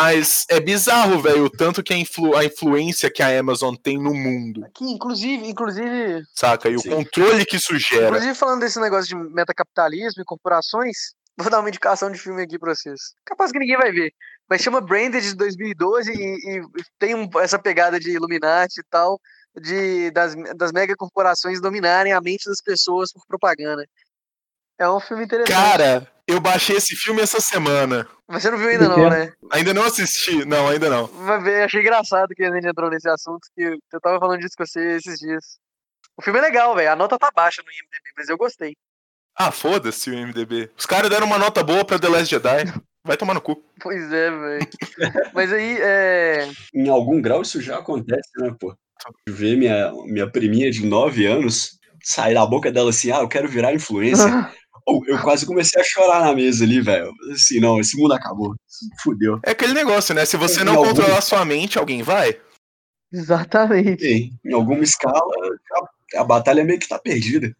Mas é bizarro, velho, o tanto que a, influ- a influência que a Amazon tem no mundo, Aqui, inclusive, inclusive, saca? E Sim. o controle que isso gera. inclusive falando desse negócio de metacapitalismo e corporações, vou dar uma indicação de filme aqui pra vocês. Capaz que ninguém vai ver. Mas chama Branded de 2012 e, e tem um- essa pegada de Illuminati e tal, de, das, das megacorporações dominarem a mente das pessoas por propaganda. É um filme interessante. Cara, eu baixei esse filme essa semana. Mas você não viu ainda não, né? Ainda não assisti. Não, ainda não. Vai ver, achei engraçado que a gente entrou nesse assunto, que eu tava falando disso com você esses dias. O filme é legal, velho. A nota tá baixa no IMDb, mas eu gostei. Ah, foda-se o MDB. Os caras deram uma nota boa pra The Last Jedi. Vai tomar no cu. Pois é, velho. mas aí, é. em algum grau isso já acontece, né, pô? Ver minha, minha priminha de 9 anos sair da boca dela assim, ah, eu quero virar influencer. Eu quase comecei a chorar na mesa ali, velho. Assim, não, esse mundo acabou. Fudeu. É aquele negócio, né? Se você Em não algum- controlar sua mente, alguém vai. Exatamente. Sim, em alguma escala, a, a batalha meio que tá perdida.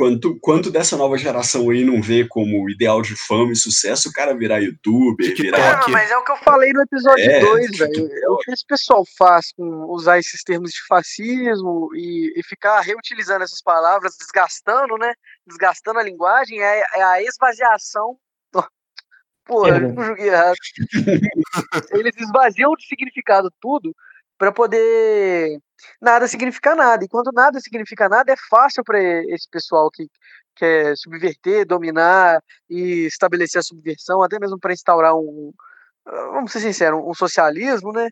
Quanto, quanto dessa nova geração aí não vê como ideal de fama e sucesso o cara virar youtuber, TikTok. virar. Ah, mas é o que eu falei no episódio É, 2, tipo, velho. É o que esse pessoal faz com usar esses termos de fascismo e, e ficar reutilizando essas palavras, desgastando, né? Desgastando a linguagem, é, é a esvaziação. Porra, Errado. eu conjuguei errado. Eles esvaziam de significado tudo pra poder nada significar nada. E quando nada significa nada, é fácil pra esse pessoal que quer subverter, dominar e estabelecer a subversão, até mesmo para instaurar um, vamos ser sinceros, um socialismo, né?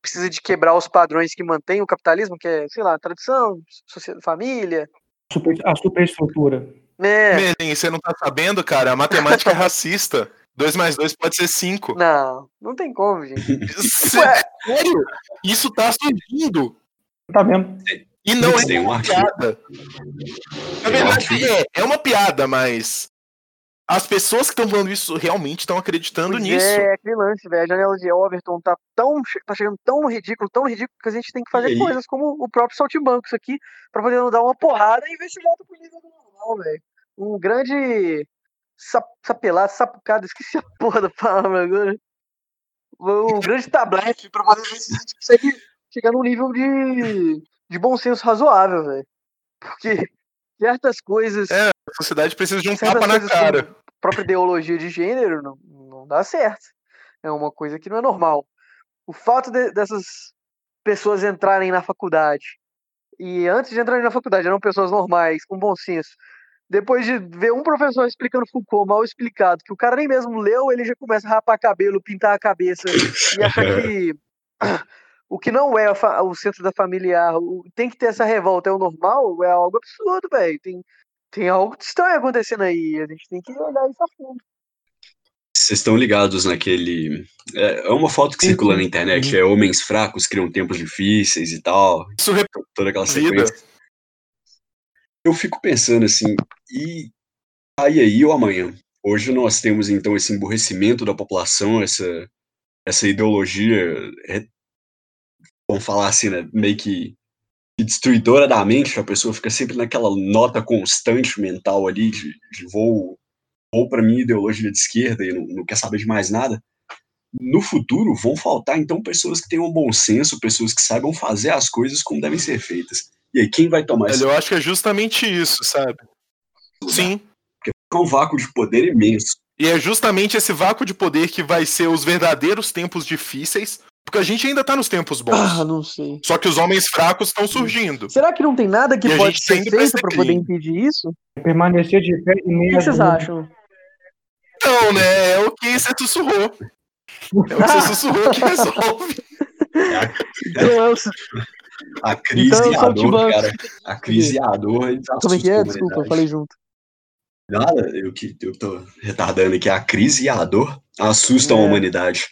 Precisa de quebrar os padrões que mantêm o capitalismo, que é, sei lá, tradição, família, Super- a superestrutura. né? Merlin, você não tá sabendo, cara? A matemática é racista. 2 mais 2 pode ser 5. Não, não tem como, gente. Sério? Isso tá surgindo. Tá vendo? E não é um uma piada. Na verdade, é, é uma piada, mas as pessoas que estão falando isso realmente estão acreditando Pois nisso. É, aquele lance, velho. A janela de Overton tá tão. tá chegando tão ridículo, tão ridículo, que a gente tem que fazer E coisas como o próprio Saltimbancos aqui, pra poder não dar uma porrada e ver se volta pro nível do normal, velho. Um grande sap, sapelado, sapucado, esqueci a porra da palavra agora. Um grande tablete pra poder ver se a gente consegue chegar num nível de, de bom senso razoável, velho. Porque certas coisas, É, A sociedade precisa de um tapa na cara. como própria ideologia de gênero não, não dá certo. É uma coisa que não é normal. O fato de- dessas pessoas entrarem na faculdade e antes de entrarem na faculdade eram pessoas normais, com bom senso. Depois de ver um professor explicando Foucault mal explicado, que o cara nem mesmo leu, ele já começa a rapar cabelo, pintar a cabeça e achar que o que não é o centro da familiar, o- tem que ter essa revolta, é o normal, é algo absurdo, velho. Tem, tem algo estranho acontecendo aí. A gente tem que olhar isso a fundo. Vocês estão ligados naquele. É é uma foto que circula na internet, é homens fracos criam tempos difíceis e tal. Isso Toda aquela Vida. sequência. Eu fico pensando assim, e aí aí ou amanhã? Hoje nós temos então esse emburrecimento da população, essa, essa ideologia, é, vamos falar assim, né, meio que que destruidora da mente, a pessoa fica sempre naquela nota constante mental ali de, de vou, vou para minha ideologia de esquerda e não, não quer saber de mais nada. No futuro vão faltar então pessoas que tenham bom senso, pessoas que saibam fazer as coisas como devem ser feitas. E aí quem vai tomar esse Eu acho que é justamente isso, sabe? Sim. Fica um vácuo de poder imenso. E é justamente esse vácuo de poder que vai ser os verdadeiros tempos difíceis, porque a gente ainda tá nos tempos bons. Ah, não sei. Só que os homens fracos estão surgindo. Será que não tem nada que E pode ser feito para poder impedir isso? Permanecer de pé O meio que à vocês acham? Então, né? É o que você sussurrou. É o que você sussurrou que resolve. Então, eu- A crise Então, e a dor, cara. A crise e a dor. como é que é? assustam a Desculpa, eu humanidade. falei junto. Nada, eu que eu tô retardando aqui. A crise e a dor assustam É. a humanidade.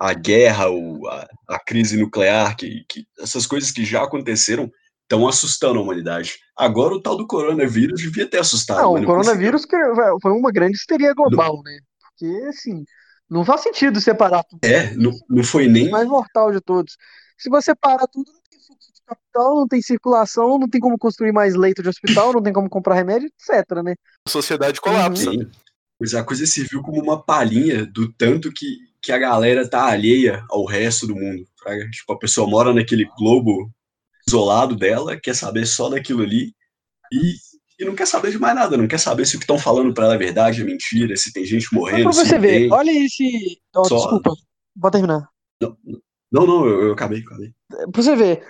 A guerra, o, a, a crise nuclear, que, que essas coisas que já aconteceram estão assustando a humanidade. Agora o tal do coronavírus devia ter assustado. Não, o não coronavírus que foi uma grande histeria global, né? Porque, assim, não faz sentido separar tudo. É, não, não foi nem. O mais mortal de todos. Se você parar tudo, não tem fluxo de capital, não tem circulação, não tem como construir mais leito de hospital, não tem como comprar remédio, etc, né? A sociedade colapsa. Sim. Pois a coisa serviu como uma palhinha do tanto que, que a galera tá alheia ao resto do mundo. fraga. Tipo, a pessoa mora naquele globo isolado dela, quer saber só daquilo ali e, e não quer saber de mais nada, não quer saber se o que estão falando pra ela é verdade, é mentira, se tem gente Mas morrendo, pra se você não ver, tem. olha esse. Ó, Só- Desculpa, pode terminar. Não, não, eu, eu acabei, acabei. Pra você ver,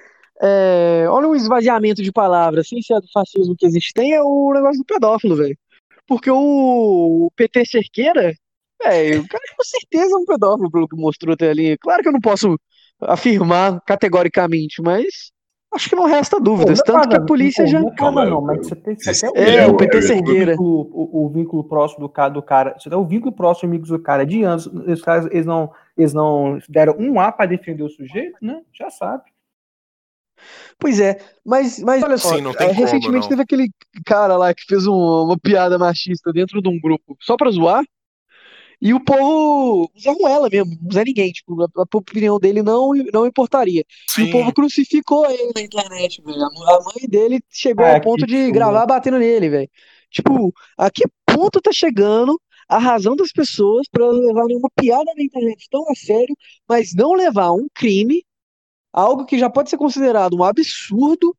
é, olha um esvaziamento de palavras, sem ser do fascismo que existe, tem é o negócio do pedófilo, velho. Porque o PT Cerqueira, velho, o cara com certeza é um pedófilo pelo que mostrou até ali. Claro que eu não posso afirmar categoricamente, mas acho que não resta dúvidas. Pô, não é Tanto que a polícia já. Não, é Calma, nada, não, eu- mas você tem você É, eu- o PT Cerqueira. vínculo, o, o vínculo próximo do cara, do cara. Você tem o vínculo próximo amigos do cara de anos. Os caras, eles não, eles não deram um A pra defender o sujeito, né? Já sabe. Pois é, mas, mas olha só, Sim, não tem é, como, recentemente não. teve aquele cara lá que fez um- uma piada machista dentro de um grupo só pra zoar, e o povo Zé Ruela mesmo, não Zé ninguém, tipo, a, a opinião dele não, não importaria. E o Sim. povo crucificou ele na internet, velho. A mãe dele chegou Ah, ao ponto de gravar batendo nele, velho. Tipo, a que ponto tá chegando a razão das pessoas pra levarem uma piada na internet tão a sério, mas não levar um crime, algo que já pode ser considerado um absurdo,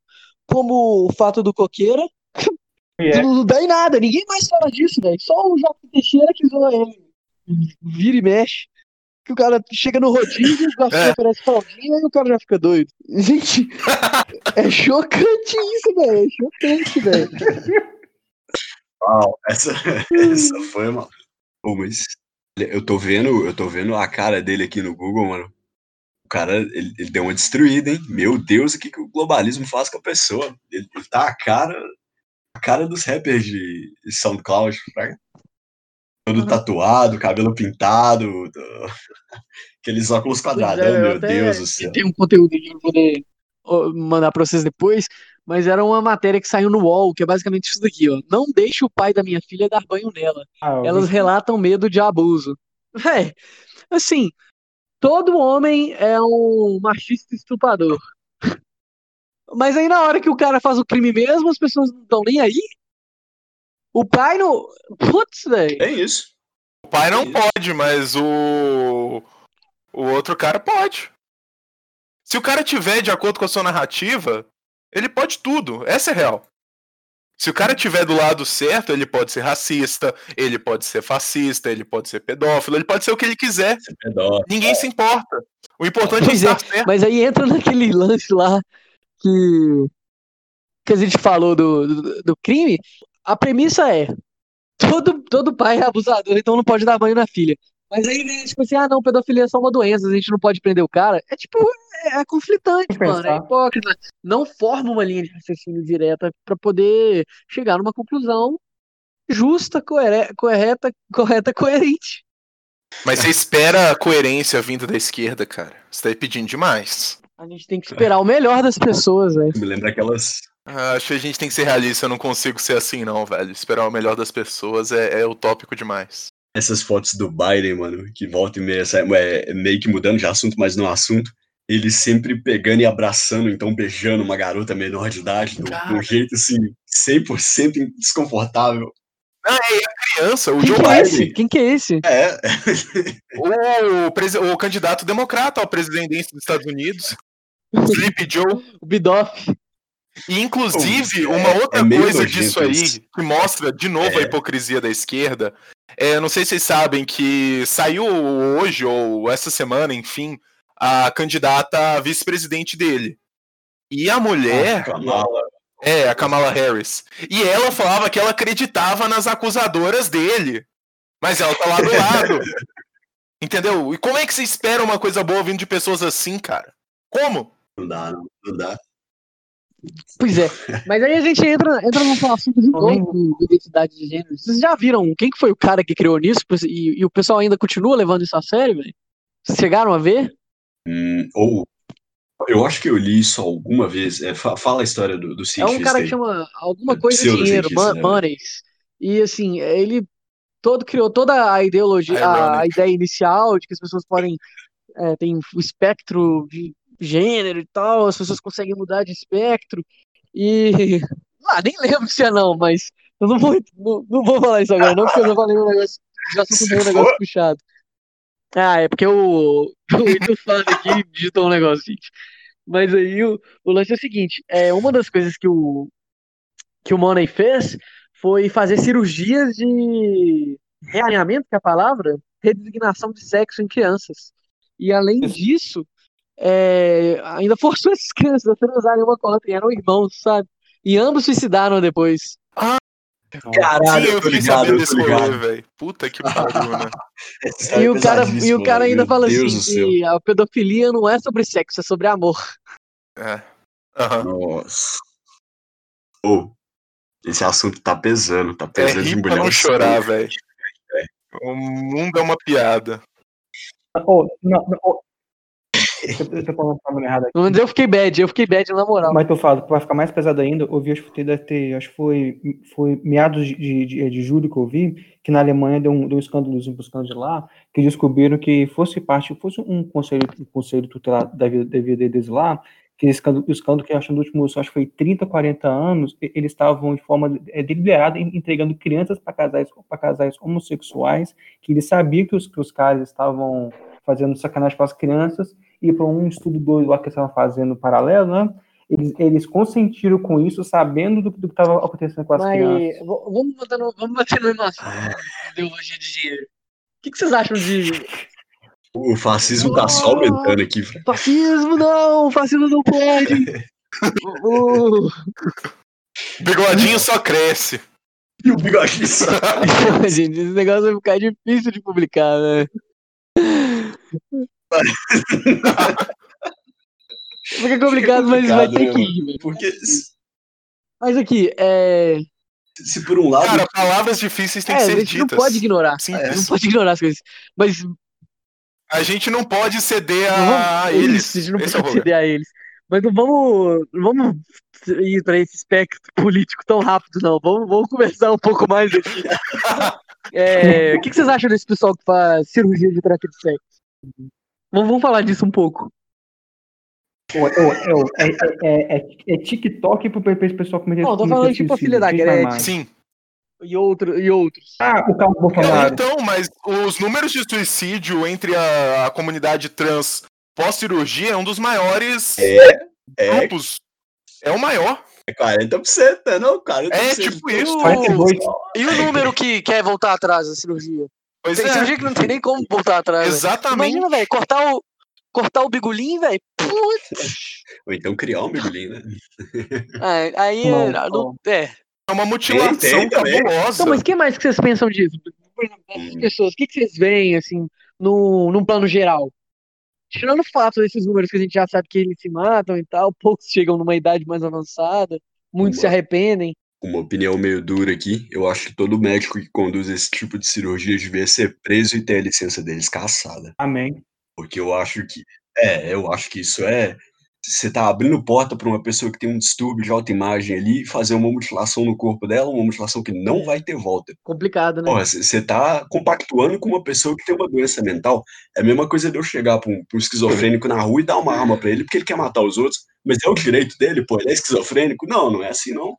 como o fato do coqueira, É. não, não dá em nada, ninguém mais fala disso, velho. Só o Jaco Teixeira que zoa ele. Vira e mexe. Que o cara chega no rodízio, o garçom É. oferece fraldinha e o cara já fica doido. Gente, é chocante isso, velho. É chocante, velho. Uau, essa, essa foi uma. Pô, mas eu tô vendo, eu tô vendo a cara dele aqui no Google, mano. O cara, ele, ele deu uma destruída, hein? Meu Deus, o que, que o globalismo faz com a pessoa? Ele, ele tá a cara, a cara dos rappers de de SoundCloud, fraga. Todo Uhum. tatuado, cabelo pintado, do- aqueles óculos quadradão, Pois é, eu meu até Deus do céu. Tem um conteúdo aqui pra poder ó, mandar pra vocês depois, mas era uma matéria que saiu no UOL, que é basicamente isso daqui, ó. Não deixe o pai da minha filha dar banho nela. Ah, eu Elas vi. relatam medo de abuso. Véi, assim, todo homem é um machista estuprador. Mas aí na hora que o cara faz o crime mesmo, as pessoas não estão nem aí. O pai não. Putz, velho. É isso. O pai não Isso. pode, mas o. O outro cara pode. Se o cara tiver de acordo com a sua narrativa, ele pode tudo. Essa é real. Se o cara tiver do lado certo, ele pode ser racista, ele pode ser fascista, ele pode ser pedófilo, ele pode ser o que ele quiser. É. Ninguém se importa. O importante é Pois é, estar certo. Mas aí entra naquele lance lá que. que a gente falou do, do, do crime. A premissa é: todo, todo pai é abusador, então não pode dar banho na filha. Mas aí, né, tipo assim, ah, não, pedofilia é só uma doença, a gente não pode prender o cara. É tipo, é, é conflitante, mano, é hipócrita. Não forma uma linha de raciocínio direta pra poder chegar numa conclusão justa, coere- correta, correta, coerente. Mas você espera a coerência vindo da esquerda, cara. Você tá pedindo demais. A gente tem que esperar o melhor das pessoas, né? Me lembra aquelas. Ah, Acho que a gente tem que ser realista, eu não consigo ser assim, não, velho. Esperar o melhor das pessoas é, é utópico demais. Essas fotos do Biden, mano, que volta e meia, sai- é, meio que mudando de assunto, mas não é assunto. Ele sempre pegando e abraçando, então beijando uma garota menor de idade, de um- jeito assim, 100% desconfortável. Criança, o Quem Joe que é Biden? Quem que é esse? É, o, o candidato democrata ao presidente dos Estados Unidos, Sleepy Joe. O Bidoff. E, inclusive, Pô, é- uma outra é coisa disso aí, isso. que mostra de novo a É. hipocrisia da esquerda, é, não sei se vocês sabem que saiu hoje, ou essa semana, enfim, a candidata a vice-presidente dele. E a mulher. Kamala. É, a Kamala Harris. E ela falava que ela acreditava nas acusadoras dele. Mas ela tá lá do lado. Entendeu? E como é que você espera uma coisa boa vindo de pessoas assim, cara? Como? Não dá, não dá. Pois é. Mas aí a gente entra, entra num assunto de novo de identidade de gênero. Vocês já viram quem que foi o cara que criou nisso? E, e o pessoal ainda continua levando isso a sério, velho? Vocês chegaram a ver? Hum, ou. Eu acho que eu li isso alguma vez. É, fa- fala a história do, do É cientista um cara que aí. chama alguma coisa de dinheiro, mon- né? monies. E assim, ele todo criou toda a ideologia, a, a Ironic. ideia inicial de que as pessoas podem é, tem o espectro de gênero e tal, as pessoas conseguem mudar de espectro. E ah, nem lembro se é não, mas eu não vou, não, não vou falar isso agora, não, porque eu já falei um negócio, já Se meio um negócio puxado. Ah, é porque o, o Windows Fan aqui digitou um negócio, gente. Mas aí o, o lance é o seguinte, é uma das coisas que o que o Money fez foi fazer cirurgias de realinhamento, que é a palavra, redesignação de sexo em crianças. E além Isso. disso, é, ainda forçou essas crianças a transarem uma com a outra, e eram irmãos, sabe? E ambos suicidaram depois. Caralho, Sim, eu tô fiquei ligado, sabendo eu tô ligado. velho. Puta que pariu, né? E é o cara, e o cara ainda fala Deus assim a pedofilia não é sobre sexo, é sobre amor. É. Aham. Nossa. Ô, esse assunto tá pesando, tá É pesando de rir pra mulher. não chorar, velho. O mundo é uma piada. Oh, não, não, oh. Eu, tô falando a errada aqui. Mas eu fiquei bad, eu fiquei bad na moral. Mas tô falando vai ficar mais pesado ainda. Eu vi, acho que deve ter, acho que foi, foi meados de, de, de- de julho que eu vi, que na Alemanha deu um, deu um escândalozinho escândalo de lá, que descobriram que fosse parte, fosse um conselho, um conselho tutelar da vida, da vida deles lá, que escândalo, o escândalo que acho nos últimos, acho que foi 30, 40 anos, eles estavam de forma é, deliberada en- entregando crianças para casais, para casais homossexuais, que eles sabiam que os, que os caras estavam fazendo sacanagem com as crianças, e para um estudo doido lá que estavam fazendo paralelo, né? Eles, eles consentiram com isso, sabendo do, do que estava acontecendo com as crianças. Mas v- vamos manter no, vamos manter no nosso ideologia de dinheiro. O que, que vocês acham de O fascismo tá só aumentando aqui, fascismo? Não, fascismo não pode. O- o- Bigodinho só cresce. E o bigodinho só. Gente, esse negócio vai ficar difícil de publicar, né? Fica complicado, mas vai ter complicado, que né, ir. Porque Mas aqui, é. se por um lado. Cara, palavras difíceis têm É, que a ser gente não ditas. pode ignorar. Simples. Não pode ignorar as coisas. Mas A gente não pode ceder não a vamos, eles. isso, a gente não Esse é pode problema. ceder a eles. Mas não vamos, não vamos ir para esse espectro político tão rápido, não. Vamos, vamos conversar um pouco mais aqui. É, o que, que vocês acham desse pessoal que faz cirurgia de troca de sexo? Vamos, falar disso um pouco. Ô, é, é, é, é TikTok pro pessoal cometer Não, tô falando tipo a filha da não Gretchen. Sim. e, outro, e outros. Ah, o Carlos É, Bolsonaro. então, mas os números de suicídio entre a, a comunidade trans pós-cirurgia é um dos maiores É, grupos. É o maior. é 40%, né? Não, 40%. É, tipo isso. 42. E o número que quer voltar atrás da cirurgia? Pois Tem é, cirurgia que não tem nem como voltar atrás. exatamente. Imagina, velho, cortar o, cortar o bigolim, velho. Putz. Ou então criar um bigolim, né? É, aí Não, é, não- é. É uma mutilação Tem, tem também. cabulosa. Então, mas o que mais que vocês pensam disso? Por exemplo, essas Hum. pessoas, o que, que vocês veem, assim, no, num plano geral? Tirando o fato desses números que a gente já sabe que eles se matam e tal, poucos chegam numa idade mais avançada, muitos se arrependem. Uma opinião meio dura aqui. Eu acho que todo médico que conduz esse tipo de cirurgia devia ser preso e ter a licença deles caçada. Amém. Porque eu acho que. É, eu acho que isso é. Você tá abrindo porta para uma pessoa que tem um distúrbio de autoimagem ali fazer uma mutilação no corpo dela, uma mutilação que não vai ter volta. Complicado, né? Você tá compactuando com uma pessoa que tem uma doença mental. É a mesma coisa de eu chegar pra um, um esquizofrênico na rua e dar uma arma pra ele porque ele quer matar os outros. Mas é o direito dele, pô, ele é esquizofrênico? Não, não é assim, não.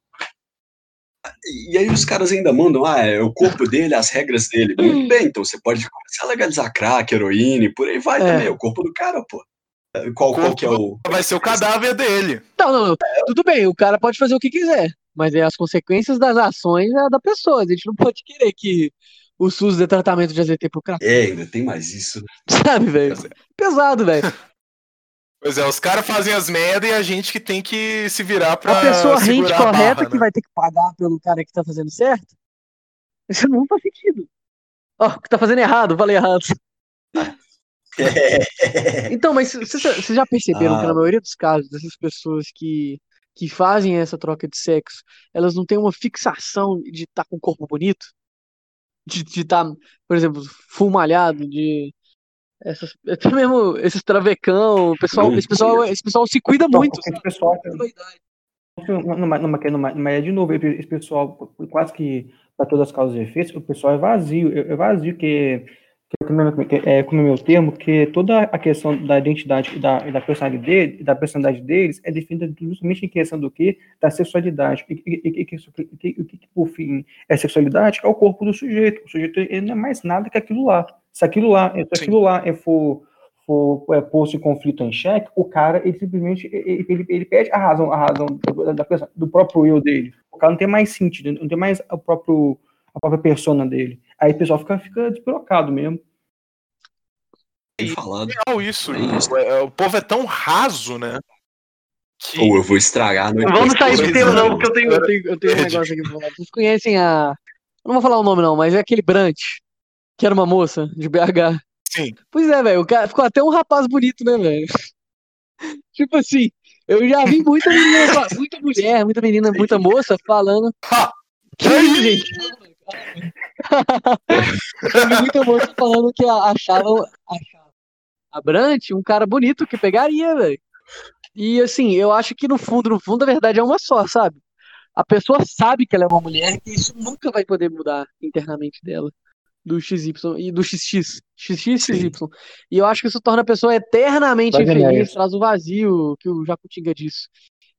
E aí os caras ainda mandam, ah, é o corpo dele, as regras dele. Muito bem, então você pode começar a legalizar crack, heroína e por aí vai É. também. É o corpo do cara, pô. Qual, qual que é o. Vai ser o cadáver dele. Não, não, não. Tudo bem, o cara pode fazer o que quiser, mas é as consequências das ações é da pessoa. A gente não pode querer que o SUS dê tratamento de AZT pro cara, É, ainda tem mais isso. sabe, velho? Pesado, velho. Pois é, os caras fazem as merda e a gente que tem que se virar pra A pessoa a correta barra, que né? vai ter que pagar pelo cara que tá fazendo certo? Isso não faz sentido. Ó, que tá fazendo errado, falei errado. Então, mas vocês já perceberam que Ah. na maioria dos casos, dessas pessoas que, que fazem essa troca de sexo, elas não têm uma fixação de estar com o corpo bonito? De estar, por exemplo, full malhado, de. Essas, até mesmo esses travecão, o pessoal, esse, pessoal, esse pessoal se cuida muito, esse pessoal, numa, numa, numa, numa, é de novo, esse pessoal, quase que para todas as causas e efeitos, o pessoal é vazio, é é vazio que, que, é- como é meu termo, que toda a questão da identidade e da, e da personalidade dele, da personalidade deles é definida justamente em questão do que? Da sexualidade. E, e o que, por fim, é sexualidade? É o corpo do sujeito. O sujeito ele não é mais nada que aquilo lá. Se aquilo lá, se Sim. aquilo lá é for for é, posto em conflito em xeque, o cara, ele simplesmente, ele, ele, ele perde a razão, a razão do, da pessoa- do próprio eu dele. O cara não tem mais sentido, não tem mais o próprio, a própria persona dele. Aí o pessoal fica, fica despirocado mesmo. Falado. Real isso. É isso. É, O povo é tão raso, né? Que Ou eu vou estragar a noite. Vamos sair do tema, é. não, porque eu tenho, eu tenho, eu tenho um É negócio aqui pra falar. Vocês conhecem a. eu Não vou falar o nome, não, mas é aquele Brant, que era uma moça de BH. Sim. Pois é, velho. O cara ficou até um rapaz bonito, né, velho? tipo assim, eu já vi muita menina, muita mulher, muita menina, muita moça falando. Ha! Que isso, gente? eu vi muita moça falando que achavam, achavam a Brant um cara bonito que pegaria, velho. E assim, eu acho que no fundo, no fundo, a verdade é uma só, sabe? A pessoa sabe que ela é uma mulher e isso nunca vai poder mudar internamente dela. Do XY e do XX. XX, XY. E eu acho que isso torna a pessoa eternamente Vai infeliz, traz o vazio que o Jacutinga disse.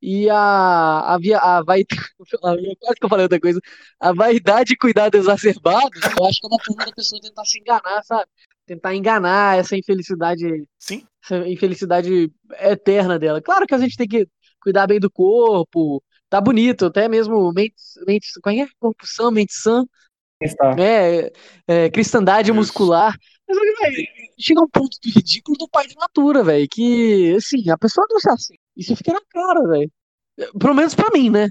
E a, a, via, a vai, quase que eu falei outra coisa, a vaidade e cuidado exacerbado, eu acho que é uma forma da pessoa tentar se enganar, sabe? Tentar enganar essa infelicidade Sim. essa infelicidade eterna dela. Claro que a gente tem que cuidar bem do corpo, tá bonito, até mesmo mente, mente, qual é? Corpo sã, mente sã, Está. né? É, cristandade Isso. muscular. Mas, chega um ponto do ridículo do pai de natura, velho, que, assim, a pessoa não se assim. Isso fica na cara, velho. Pelo menos pra mim, né?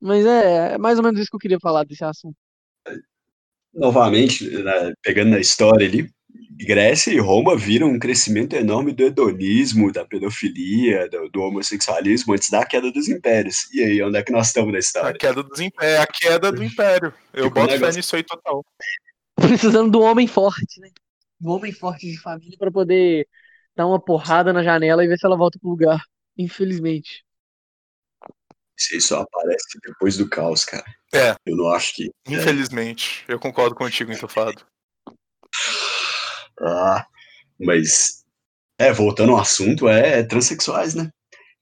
Mas é, é mais ou menos isso que eu queria falar desse assunto. Novamente, né, pegando na história ali, Grécia e Roma viram um crescimento enorme do hedonismo, da pedofilia, do, do homossexualismo antes da queda dos impérios. E aí, onde é que nós estamos na A história? queda, dos, im- é a queda do império. Eu Ficou um boto fé negócio. nisso aí total. Precisando do homem forte, né? Do homem forte de família pra poder dar uma porrada na janela e ver se ela volta pro lugar. Infelizmente. Isso aí só aparece depois do caos, cara. É. Eu não acho que. Infelizmente. Eu concordo contigo, Entufado. Ah, mas. É, voltando ao assunto, é, transexuais, né?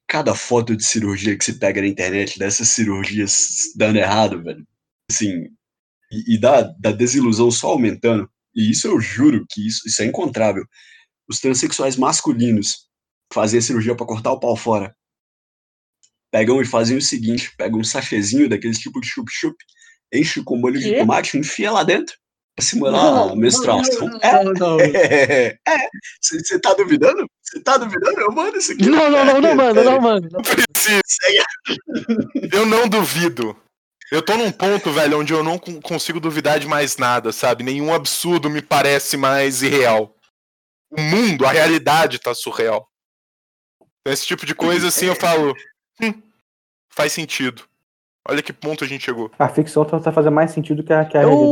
Cada foto de cirurgia que se pega na internet dessas cirurgias dando errado, velho. Assim, e, e da, da desilusão só aumentando, e isso eu juro que isso, isso é incontrável. Os transexuais masculinos fazem a cirurgia para cortar o pau fora pegam e fazem o seguinte: pegam um sachêzinho daqueles tipo de chup-chup, enche com molho de tomate, enfia lá dentro simular Não, a menstruação. não, É, não, não. é, você tá duvidando? Você tá duvidando? Eu mando isso aqui. Não, não, não, não, mano, não, mano. Não precisa. Eu não duvido. Eu tô num ponto, velho, onde eu não con- consigo duvidar de mais nada, sabe? Nenhum absurdo me parece mais irreal. O mundo, a realidade tá surreal. Esse tipo de coisa, assim, eu falo. "Hum, faz sentido. Olha que ponto a gente chegou. A ficção tá, tá fazendo mais sentido que a, que a realidade.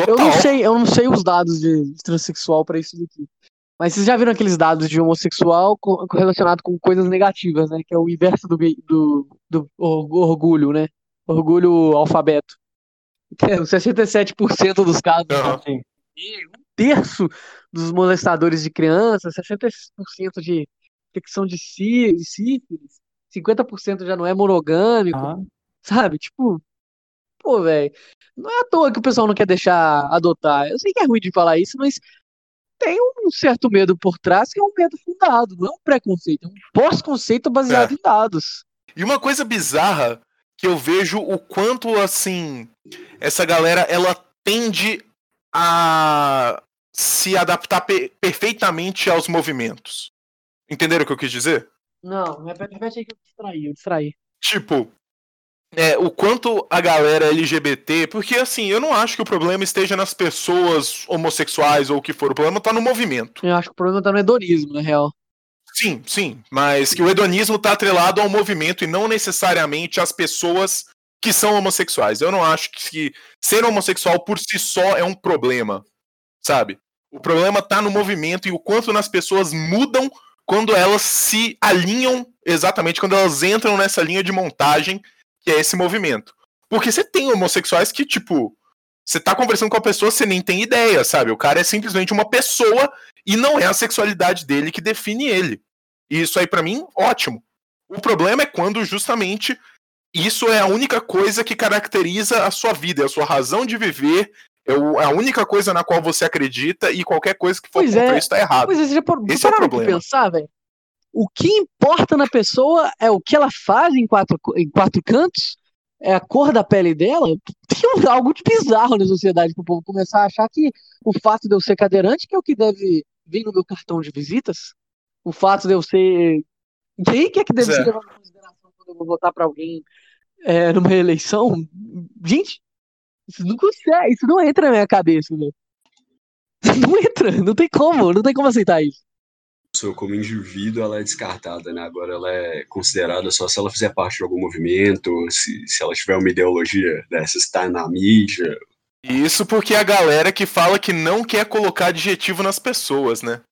Eu, Total. eu não sei, eu não sei os dados de de transexual pra isso daqui. Mas vocês já viram aqueles dados de homossexual relacionado com coisas negativas, né? Que é o inverso do, do, do or- orgulho, né? Orgulho alfabeto. Que é, 67% dos casos. Aham. Assim, E um terço dos molestadores de crianças, 60% de infecção de sí- de sífilis, 50% já não é monogâmico, aham. sabe? Tipo, pô, velho, não é à toa que o pessoal não quer deixar adotar. Eu sei que é ruim de falar isso, mas tem um certo medo por trás que é um medo fundado, não é um preconceito, é um pós-conceito baseado É. em dados. E uma coisa bizarra que eu vejo o quanto assim essa galera ela tende a se adaptar pe- perfeitamente aos movimentos. Entenderam o que eu quis dizer? Não, repete, repete aí que eu distraí, eu distraí. Tipo, é, o quanto a galera LGBT, porque assim, eu não acho que o problema esteja nas pessoas homossexuais ou o que for, o problema tá no movimento. Eu acho que o problema tá no hedonismo, na real. Sim, sim, mas que o hedonismo tá atrelado ao movimento e não necessariamente às pessoas que são homossexuais. Eu não acho que ser homossexual por si só é um problema, sabe? O problema tá no movimento e o quanto nas pessoas mudam quando elas se alinham, exatamente quando elas entram nessa linha de montagem que é esse movimento. Porque você tem homossexuais que, tipo, você tá conversando com a pessoa, você nem tem ideia, sabe? O cara é simplesmente uma pessoa e não é a sexualidade dele que define ele. E isso aí, pra mim, ótimo. O problema é quando justamente isso é a única coisa que caracteriza a sua vida, é a sua razão de viver, é a única coisa na qual você acredita e qualquer coisa que for Pois contra é. isso tá errado. Pois é, você já par- Esse é o problema. pensar, velho? O que importa na pessoa é o que ela faz em quatro, em quatro cantos? É a cor da pele dela? Tem algo de bizarro na sociedade pro povo começar a achar que o fato de eu ser cadeirante que é o que deve vir no meu cartão de visitas? O fato de eu ser. Quem que é que deve Pois é. ser levado em consideração quando eu vou votar pra alguém é, numa eleição? Gente, isso não consegue, isso não entra na minha cabeça, velho. Não entra, não tem como, não tem como aceitar isso. Pessoa como indivíduo ela é descartada, né? Agora ela é considerada só se ela fizer parte de algum movimento, se, se ela tiver uma ideologia dessa, estar na mídia. Isso porque a galera que fala que não quer colocar adjetivo nas pessoas, né?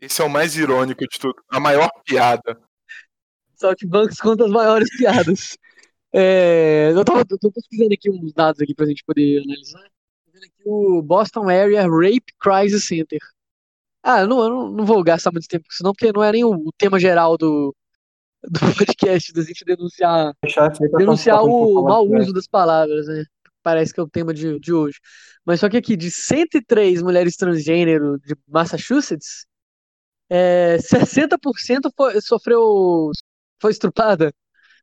Esse é o mais irônico de tudo. A maior piada. Só que bancos conta as maiores piadas. É, eu tava eu tô pesquisando aqui uns dados aqui pra gente poder analisar. Tô vendo aqui o Boston Area Rape Crisis Center. Ah, eu não, eu não, não vou gastar muito tempo com isso não, porque não é nem o, o tema geral do, do podcast, da gente denunciar, denunciar o mau uso das palavras, né? Parece que é o tema de, de hoje. Mas só que aqui, de 103 mulheres transgênero de Massachusetts, é, 60% foi, sofreu. foi estrupada.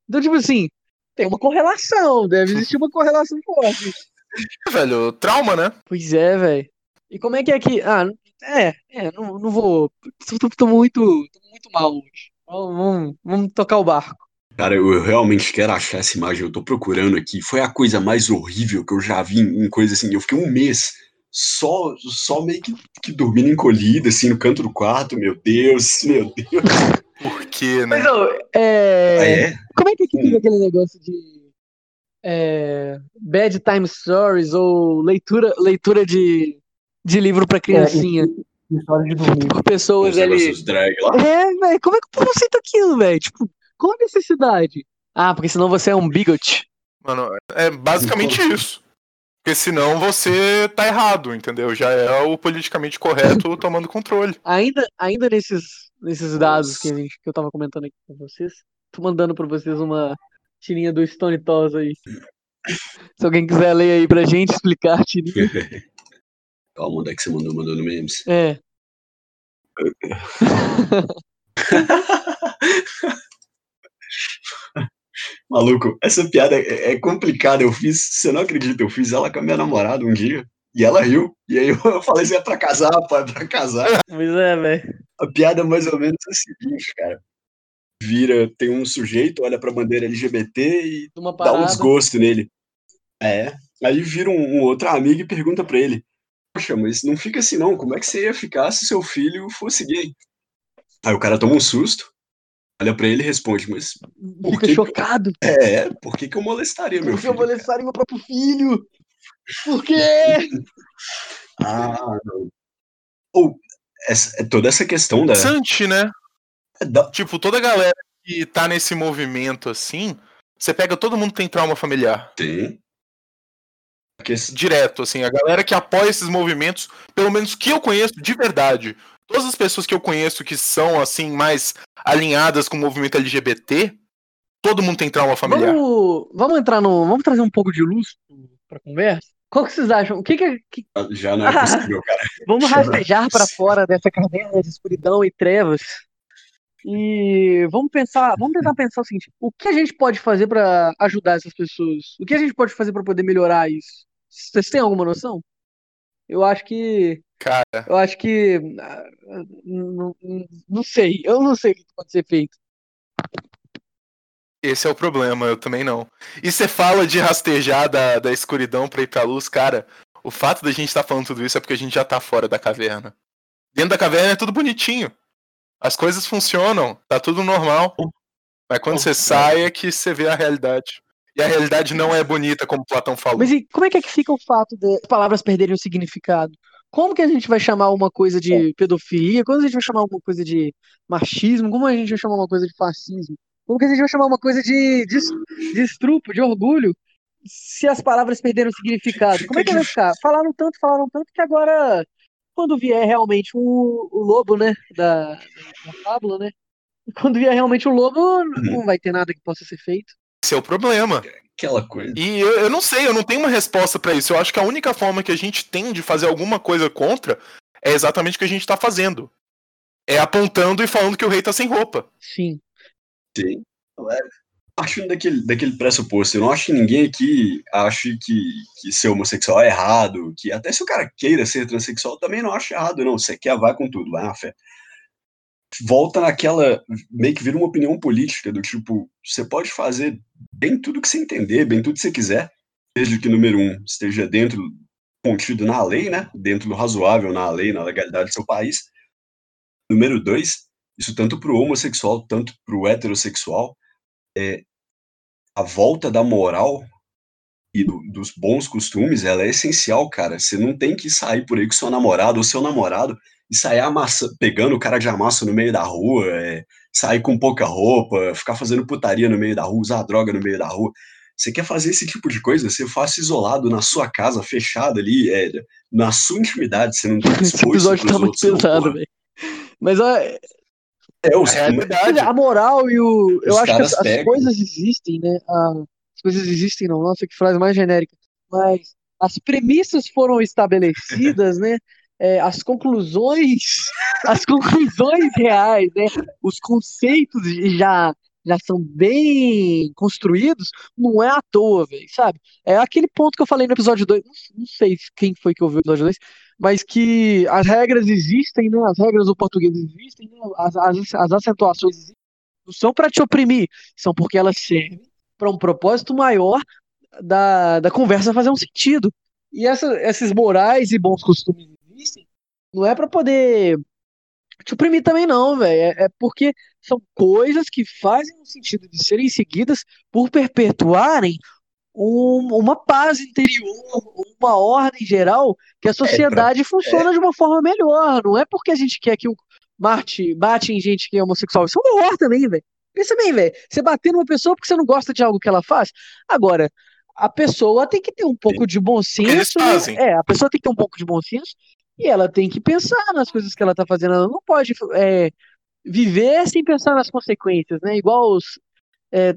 Então, tipo assim, tem uma correlação, deve existir uma correlação forte. Velho, trauma, né? Pois é, velho. E como é que é que. Ah, é, é, não, não vou. Tô, tô- muito, tô muito mal hoje. Vamos, vamos, vamos tocar o barco. Cara, eu realmente quero achar essa imagem, eu tô procurando aqui. Foi a coisa mais horrível que eu já vi em, coisa assim. Eu fiquei um mês só, só meio que, que dormindo encolhido, assim, no canto do quarto. Meu Deus, meu Deus. Por quê, né? Mas, ó, Ah, é. é? Como é que Hum. fica aquele negócio de é, bad time stories ou leitura, leitura de, de livro pra criancinha História de pessoas ali? drag lá. É, velho, como é que o povo aceita aquilo, velho? Tipo, qual a necessidade? Ah, porque senão você é um bigot. Mano, é basicamente isso. Porque senão você tá errado, entendeu? Já é o politicamente correto tomando controle. Ainda, ainda nesses, nesses dados que, a gente, que eu tava comentando aqui com vocês, tô mandando pra vocês uma tirinha do Stone Toss aí. Se alguém quiser ler aí pra gente, explicar, Tirinho. Calma, onde é que você mandou? Mandou no memes. É. Maluco, essa piada é, é complicada. Eu fiz, você não acredita, eu fiz ela com a minha namorada um dia. E ela riu. E aí eu falei assim: é pra casar, pô, é pra casar. Pois é, velho. A piada é mais ou menos a seguinte, cara. Vira, tem um sujeito, olha pra bandeira LGBT e dá um desgosto nele. É. Aí vira um, um outro amigo e pergunta pra ele: Poxa, mas não fica assim não. Como é que você ia ficar se seu filho fosse gay? Aí o cara toma um susto, olha pra ele e responde: Mas por Fica que- chocado. é, por que, que eu molestaria meu Porque eu filho? molestaria meu próprio filho. Por quê? Ah, não. Ou essa, é toda essa questão da, Interessante, né? da- Tipo, toda a galera que tá nesse movimento assim, você pega todo mundo que tem trauma familiar. Tem. Direto, assim, a galera que apoia esses movimentos, pelo menos que eu conheço de verdade. Todas as pessoas que eu conheço que são, assim, mais alinhadas com o movimento LGBT, todo mundo tem trauma familiar. Vamos, vamos entrar no. Vamos trazer um pouco de luz pra conversa? Qual que vocês acham? O que que, é- que- Já não é possível, cara. Vamos Chama- rastejar para fora dessa caverna de escuridão e trevas. E vamos pensar, vamos tentar pensar o seguinte: o que a gente pode fazer para ajudar essas pessoas? O que a gente pode fazer para poder melhorar isso? Vocês têm alguma noção? Eu acho que, Cara, eu acho que, ah, não, não- sei, eu não sei o que pode ser feito. esse é o problema, eu também não. E você fala de rastejar da, da escuridão pra ir pra luz, cara. O fato da gente estar falando tudo isso é porque a gente já tá fora da caverna. Dentro da caverna é tudo bonitinho. As coisas funcionam, tá tudo normal. Mas quando você sai é que você vê a realidade. E a realidade não é bonita, como Platão falou. Mas e como é que, é que fica o fato das palavras perderem o significado? Como que a gente vai chamar uma coisa de pedofilia? Como a gente vai chamar uma coisa de machismo? Como a gente vai chamar uma coisa de fascismo? Como que a gente vai chamar uma coisa de, de, de estrupo, de orgulho, se as palavras perderam o significado? Como é que vai ficar? Falaram tanto, falaram tanto que agora, quando vier realmente o, o lobo, né, da, da fábula, né? Quando vier realmente o lobo, não vai ter nada que possa ser feito. Esse é o problema. Aquela coisa. E eu, eu não sei, eu não tenho uma resposta pra isso. Eu acho que a única forma que a gente tem de fazer alguma coisa contra é exatamente o que a gente tá fazendo. É apontando e falando que o rei tá sem roupa. Sim. Sim. É, Partindo daquele, daquele pressuposto, eu não acho que ninguém aqui ache que, que ser homossexual é errado, que até se o cara queira ser transexual, também não acho errado, não. Você quer, vai com tudo, vai na fé. Volta naquela, meio que vira uma opinião política, do tipo, você pode fazer bem tudo que você entender, bem tudo que você quiser, desde que, número um, esteja dentro, contido na lei, né? Dentro do razoável na lei, na legalidade do seu país. Número dois, isso tanto para o homossexual, tanto para o heterossexual, é, a volta da moral e do- dos bons costumes, ela é essencial, cara. Você não tem que sair por aí com seu namorado ou seu namorado e sair amassa, pegando o cara de amassa no meio da rua, é, sair com pouca roupa, ficar fazendo putaria no meio da rua, usar droga no meio da rua. Você quer fazer esse tipo de coisa? Você faça isolado na sua casa, fechado ali, é, na sua intimidade. Você não tem que Esse episódio tá muito pesado, velho. Mas ó, É, os, É a realidade. a moral e o. Eu acho que as, as coisas existem, né? As coisas existem, não. Nossa, que frase mais genérica. Mas as premissas foram estabelecidas, né? É, as conclusões, as conclusões reais, né? Os conceitos já já são bem construídos, não é à toa, velho, sabe? É aquele ponto que eu falei no episódio 2, não, não sei quem foi que ouviu o episódio 2, mas que as regras existem, né? As regras do português existem, né? As, as, as acentuações existem, não são para te oprimir, são porque elas servem para um propósito maior da, da conversa fazer um sentido. E essa, esses morais e bons costumes existem, não é para poder te oprimir também não, velho. É, é porque são coisas que fazem o sentido de serem seguidas por perpetuarem um- uma paz interior, uma ordem geral, que a sociedade funciona de uma forma melhor. Não é porque a gente quer que o Marte bate em gente que é homossexual. Isso é um horror também, velho. Pensa bem, velho. Você bater numa pessoa porque você não gosta de algo que ela faz. Agora, a pessoa tem que ter um pouco de bom senso. né? É, a pessoa tem que ter um pouco de bom senso e ela tem que pensar nas coisas que ela tá fazendo. Ela não pode é, viver sem pensar nas consequências, né? Igual os. é,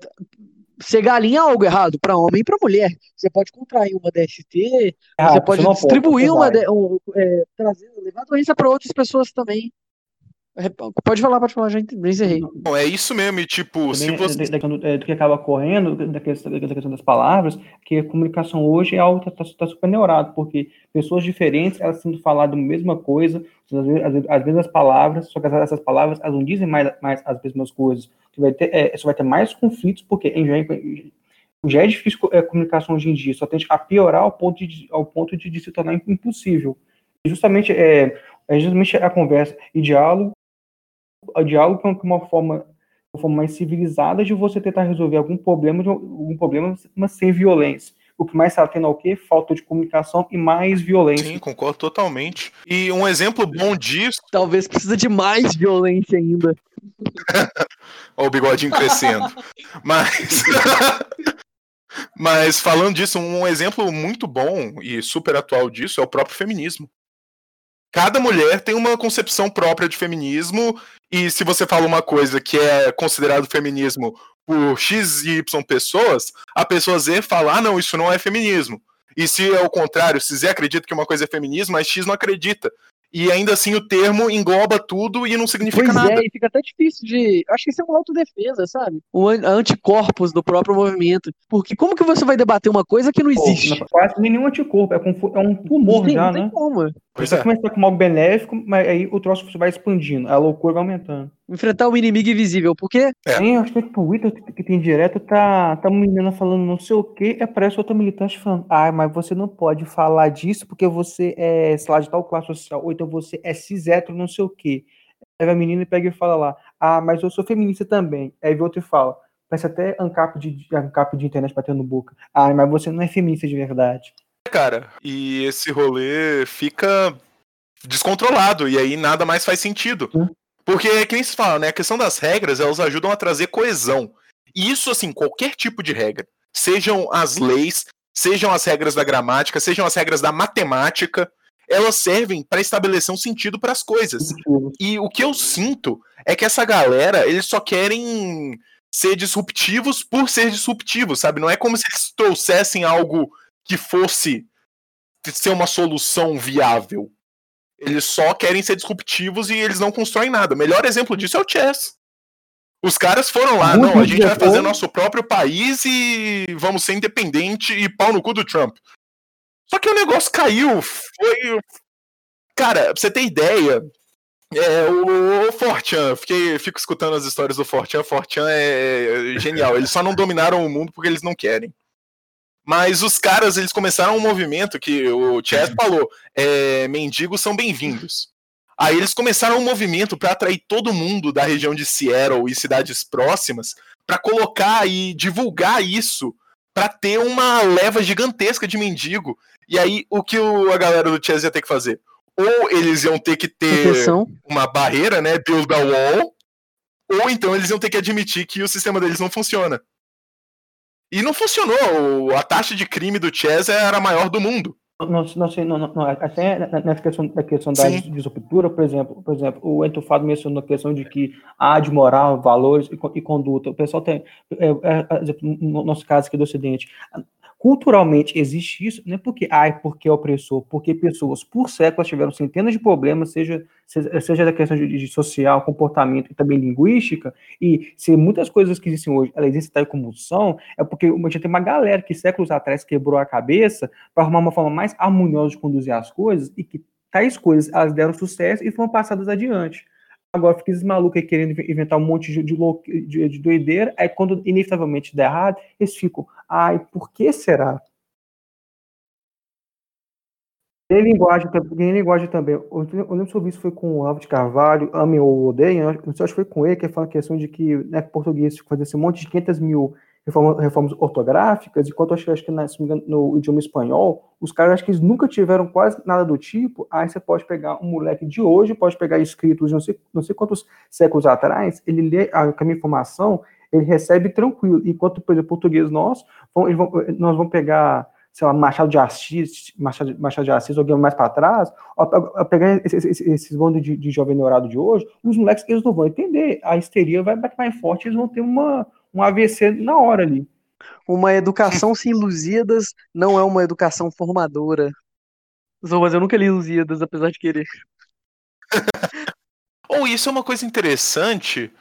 ser galinha é algo errado para homem e para mulher. Você pode contrair uma DST, Ah, você pode pode, distribuir uma, de- um, é, trazer, levar doença para outras pessoas também. É, Pode falar, pode falar, já encerrei. Não, é isso mesmo, e tipo, se Também, você. da, questão do, é, do que acaba correndo, da questão, da questão das palavras, que a comunicação hoje é algo que está super neurado, porque pessoas diferentes, elas têm falado a mesma coisa, às vezes, às vezes- às vezes as palavras, só que essas palavras, elas não dizem mais, mais as mesmas coisas. Você vai ter, é, você vai ter mais conflitos, porque em já, já é difícil a comunicação hoje em dia, só tende a piorar ao ponto de, ao ponto de, de se tornar impossível. E justamente é, é justamente a conversa e diálogo, o diálogo é uma forma uma forma mais civilizada de você tentar resolver algum problema, de algum problema, mas sem violência. O que mais está tendo é o quê? Falta de comunicação e mais violência. Sim, concordo totalmente. E um exemplo bom disso, Talvez precisa de mais violência ainda. ó, o bigodinho crescendo. Mas. Mas falando disso, um exemplo muito bom e super atual disso é o próprio feminismo. Cada mulher tem uma concepção própria de feminismo, e se você fala uma coisa que é considerado feminismo por X e Y pessoas, a pessoa Z fala: ah, não, isso não é feminismo. E se é o contrário, se Z acredita que uma coisa é feminismo, mas X não acredita. E ainda assim o termo engloba tudo e não significa Pois nada. é, e fica até difícil de. Acho que isso é uma autodefesa, sabe? O an- anticorpos do próprio movimento. Porque como que você vai debater uma coisa que não Pô, existe? não- quase nenhum anticorpo, é, é um tumor Sim, já, não tem né? como. Pois Você é. começa com algo benéfico, mas aí o troço vai expandindo, a loucura vai aumentando. Enfrentar o inimigo invisível. Porque É. Tem, acho que o Twitter que- que tem direto, tá, tá uma menina falando não sei o que, e aparece outra militante falando, ah, mas você não pode falar disso porque você é, sei lá, de tal classe social, ou então você é cis hétero, não sei o que. Aí a menina pega e fala lá, ah, mas eu sou feminista também. Aí vem outro e fala, parece até ANCAP de, ANCAP de internet batendo boca. Ah, mas você não é feminista de verdade. Cara. E esse rolê fica descontrolado, e aí nada mais faz sentido. Porque, é que nem se fala, né? A questão das regras, elas ajudam a trazer coesão. E isso, assim, qualquer tipo de regra. Sejam as leis, sejam as regras da gramática, sejam as regras da matemática, elas servem para estabelecer um sentido para as coisas. E o que eu sinto é que essa galera, eles só querem ser disruptivos por ser disruptivos, sabe? Não é como se eles trouxessem algo que fosse ser uma solução viável. Eles só querem ser disruptivos e eles não constroem nada. O melhor exemplo disso é o Chess. Os caras foram lá, Muito não, a gente vai fazer nosso próprio país e vamos ser independente e pau no cu do Trump. Só que o negócio caiu, foi. Cara, pra você ter ideia, é, o, o Fortran, fiquei, fico escutando as histórias do Fortran, Fortran é genial. Eles só não dominaram o mundo porque eles não querem. Mas os caras, eles começaram um movimento que o Chess falou, é, mendigos são bem-vindos. Aí eles começaram um movimento para atrair todo mundo da região de Seattle e cidades próximas para colocar e divulgar isso para ter uma leva gigantesca de mendigo. E aí o que o- a galera do Chess ia ter que fazer? Ou eles iam ter que ter proteção. uma barreira, né, build a wall, ou então eles iam ter que admitir que o sistema deles não funciona. E não funcionou. A taxa de crime do Chess era a maior do mundo. Não, não sei, não, não, não, até nessa questão, da questão da disruptura, por exemplo, por exemplo, o Entufado mencionou a questão de que há de moral, valores e, e conduta. O pessoal tem, é, é, por exemplo, no nosso caso aqui do Ocidente, culturalmente existe isso, não é porque, ai, porque é opressor, porque pessoas por séculos tiveram centenas de problemas, seja, seja, da questão de, de social, comportamento e também linguística, e se muitas coisas que existem hoje, elas existem tal como são, é porque já tem uma galera que séculos atrás quebrou a cabeça para arrumar uma forma mais harmoniosa de conduzir as coisas e que tais coisas elas deram sucesso e foram passadas adiante. Agora fica esses malucos aí querendo inventar um monte de, de, de, de doideira, aí quando inevitavelmente der errado, eles ficam, ai, por que será? Tem linguagem, tem linguagem também. Eu eu lembro sobre isso foi com o Alvo de Carvalho, Amem ou Odeiem, eu não sei, acho que foi com ele, que ele falou a questão de que né, português fazia esse monte de 500 mil reforma- reformas ortográficas, enquanto acho, acho que na- me engano, no idioma espanhol, os caras acho que eles nunca tiveram quase nada do tipo. Aí você pode pegar um moleque de hoje, pode pegar escritos não sei, não sei quantos séculos atrás, ele lê a, a minha informação, ele recebe tranquilo. Enquanto, por exemplo, português nós, vão, vão- nós vamos pegar, sei lá, Machado de Assis, Machado, Machado de Assis, alguém mais para trás, ó, pegar esses, esses, esses bandos de, de jovem neurado de hoje, os moleques, eles não vão entender. A histeria vai bater mais forte, eles vão ter uma, um AVC na hora ali. Uma educação sem Lusíadas não é uma educação formadora. Mas eu nunca li Lusíadas, apesar de querer. Ou isso é uma coisa interessante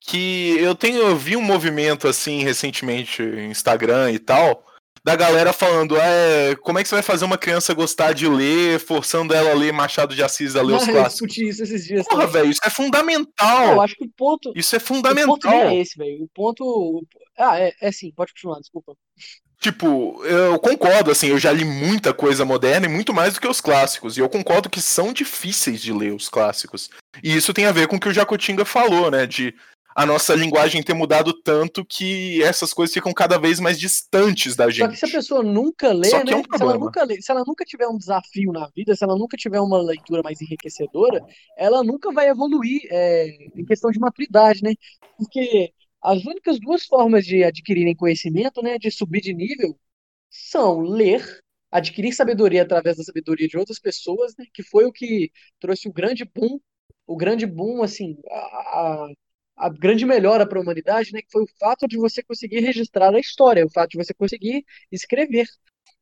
que eu tenho eu vi um movimento assim recentemente em Instagram e tal da galera falando é como é que você vai fazer uma criança gostar de ler forçando ela a ler Machado de Assis a ler os Ah, eu clássicos discuti isso esses dias. porra velho isso é Eu fundamental acho que o ponto, isso é o ponto fundamental é esse, velho. O ponto. Ah, é, é sim, pode continuar, desculpa. Tipo, eu concordo, assim, eu já li muita coisa moderna e muito mais do que os clássicos. E eu concordo que são difíceis de ler os clássicos. E isso tem a ver com o que o Jacotinga falou, né? De a nossa linguagem ter mudado tanto que essas coisas ficam cada vez mais distantes da Só que gente. se a pessoa nunca lê, Só que né? é um se, ela nunca lê, se ela nunca tiver um desafio na vida, se ela nunca tiver uma leitura mais enriquecedora, ela nunca vai evoluir é, em questão de maturidade, né? Porque as únicas duas formas de adquirirem conhecimento, né, de subir de nível, são ler, adquirir sabedoria através da sabedoria de outras pessoas, né? Que foi o que trouxe o grande boom, o grande boom, assim, a, a- a grande melhora para a humanidade, né? Que foi o fato de você conseguir registrar a história, o fato de você conseguir escrever.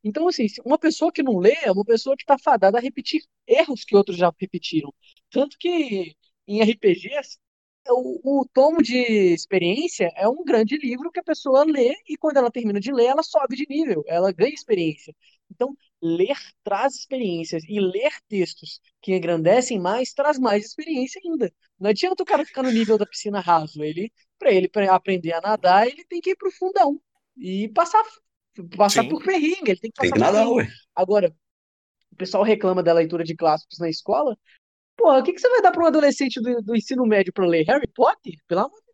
Então, assim, uma pessoa que não lê é uma pessoa que está fadada a repetir erros que outros já repetiram. Tanto que em RPGs, o, o tomo de experiência é um grande livro que a pessoa lê e quando ela termina de ler, ela sobe de nível, ela ganha experiência. Então, ler traz experiências e ler textos que engrandecem mais traz mais experiência ainda. Não adianta o cara ficar no nível da piscina raso. Ele, para ele pre- aprender a nadar, ele tem que ir pro fundão e passar, passar Sim. por perrengue. Ele tem que Tem passar que por nadar, ué. Agora, o pessoal reclama da leitura de clássicos na escola. Porra, o que que você vai dar para um adolescente do, do ensino médio para ler? Harry Potter? Pelo amor de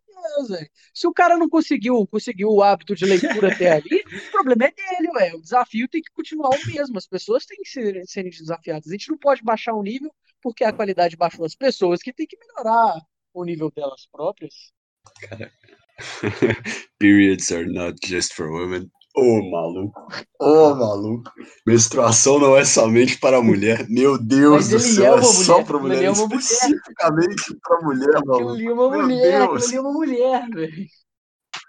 Se o cara não conseguiu, conseguiu o hábito de leitura até ali, o problema é dele, ué. O desafio tem que continuar o mesmo. As pessoas têm que ser, serem desafiadas. A gente não pode baixar o nível porque a qualidade baixou as pessoas que têm que melhorar o nível delas próprias. Periods are not just for women. Ô, maluco. Ô, maluco. Menstruação não é somente para a mulher. Meu Deus do ele céu, é uma só mulher, para ele mulher. é uma mulher. Especificamente para mulher, Aquilo maluco. ali é uma Meu mulher, aquilo Deus. ali é uma mulher, velho.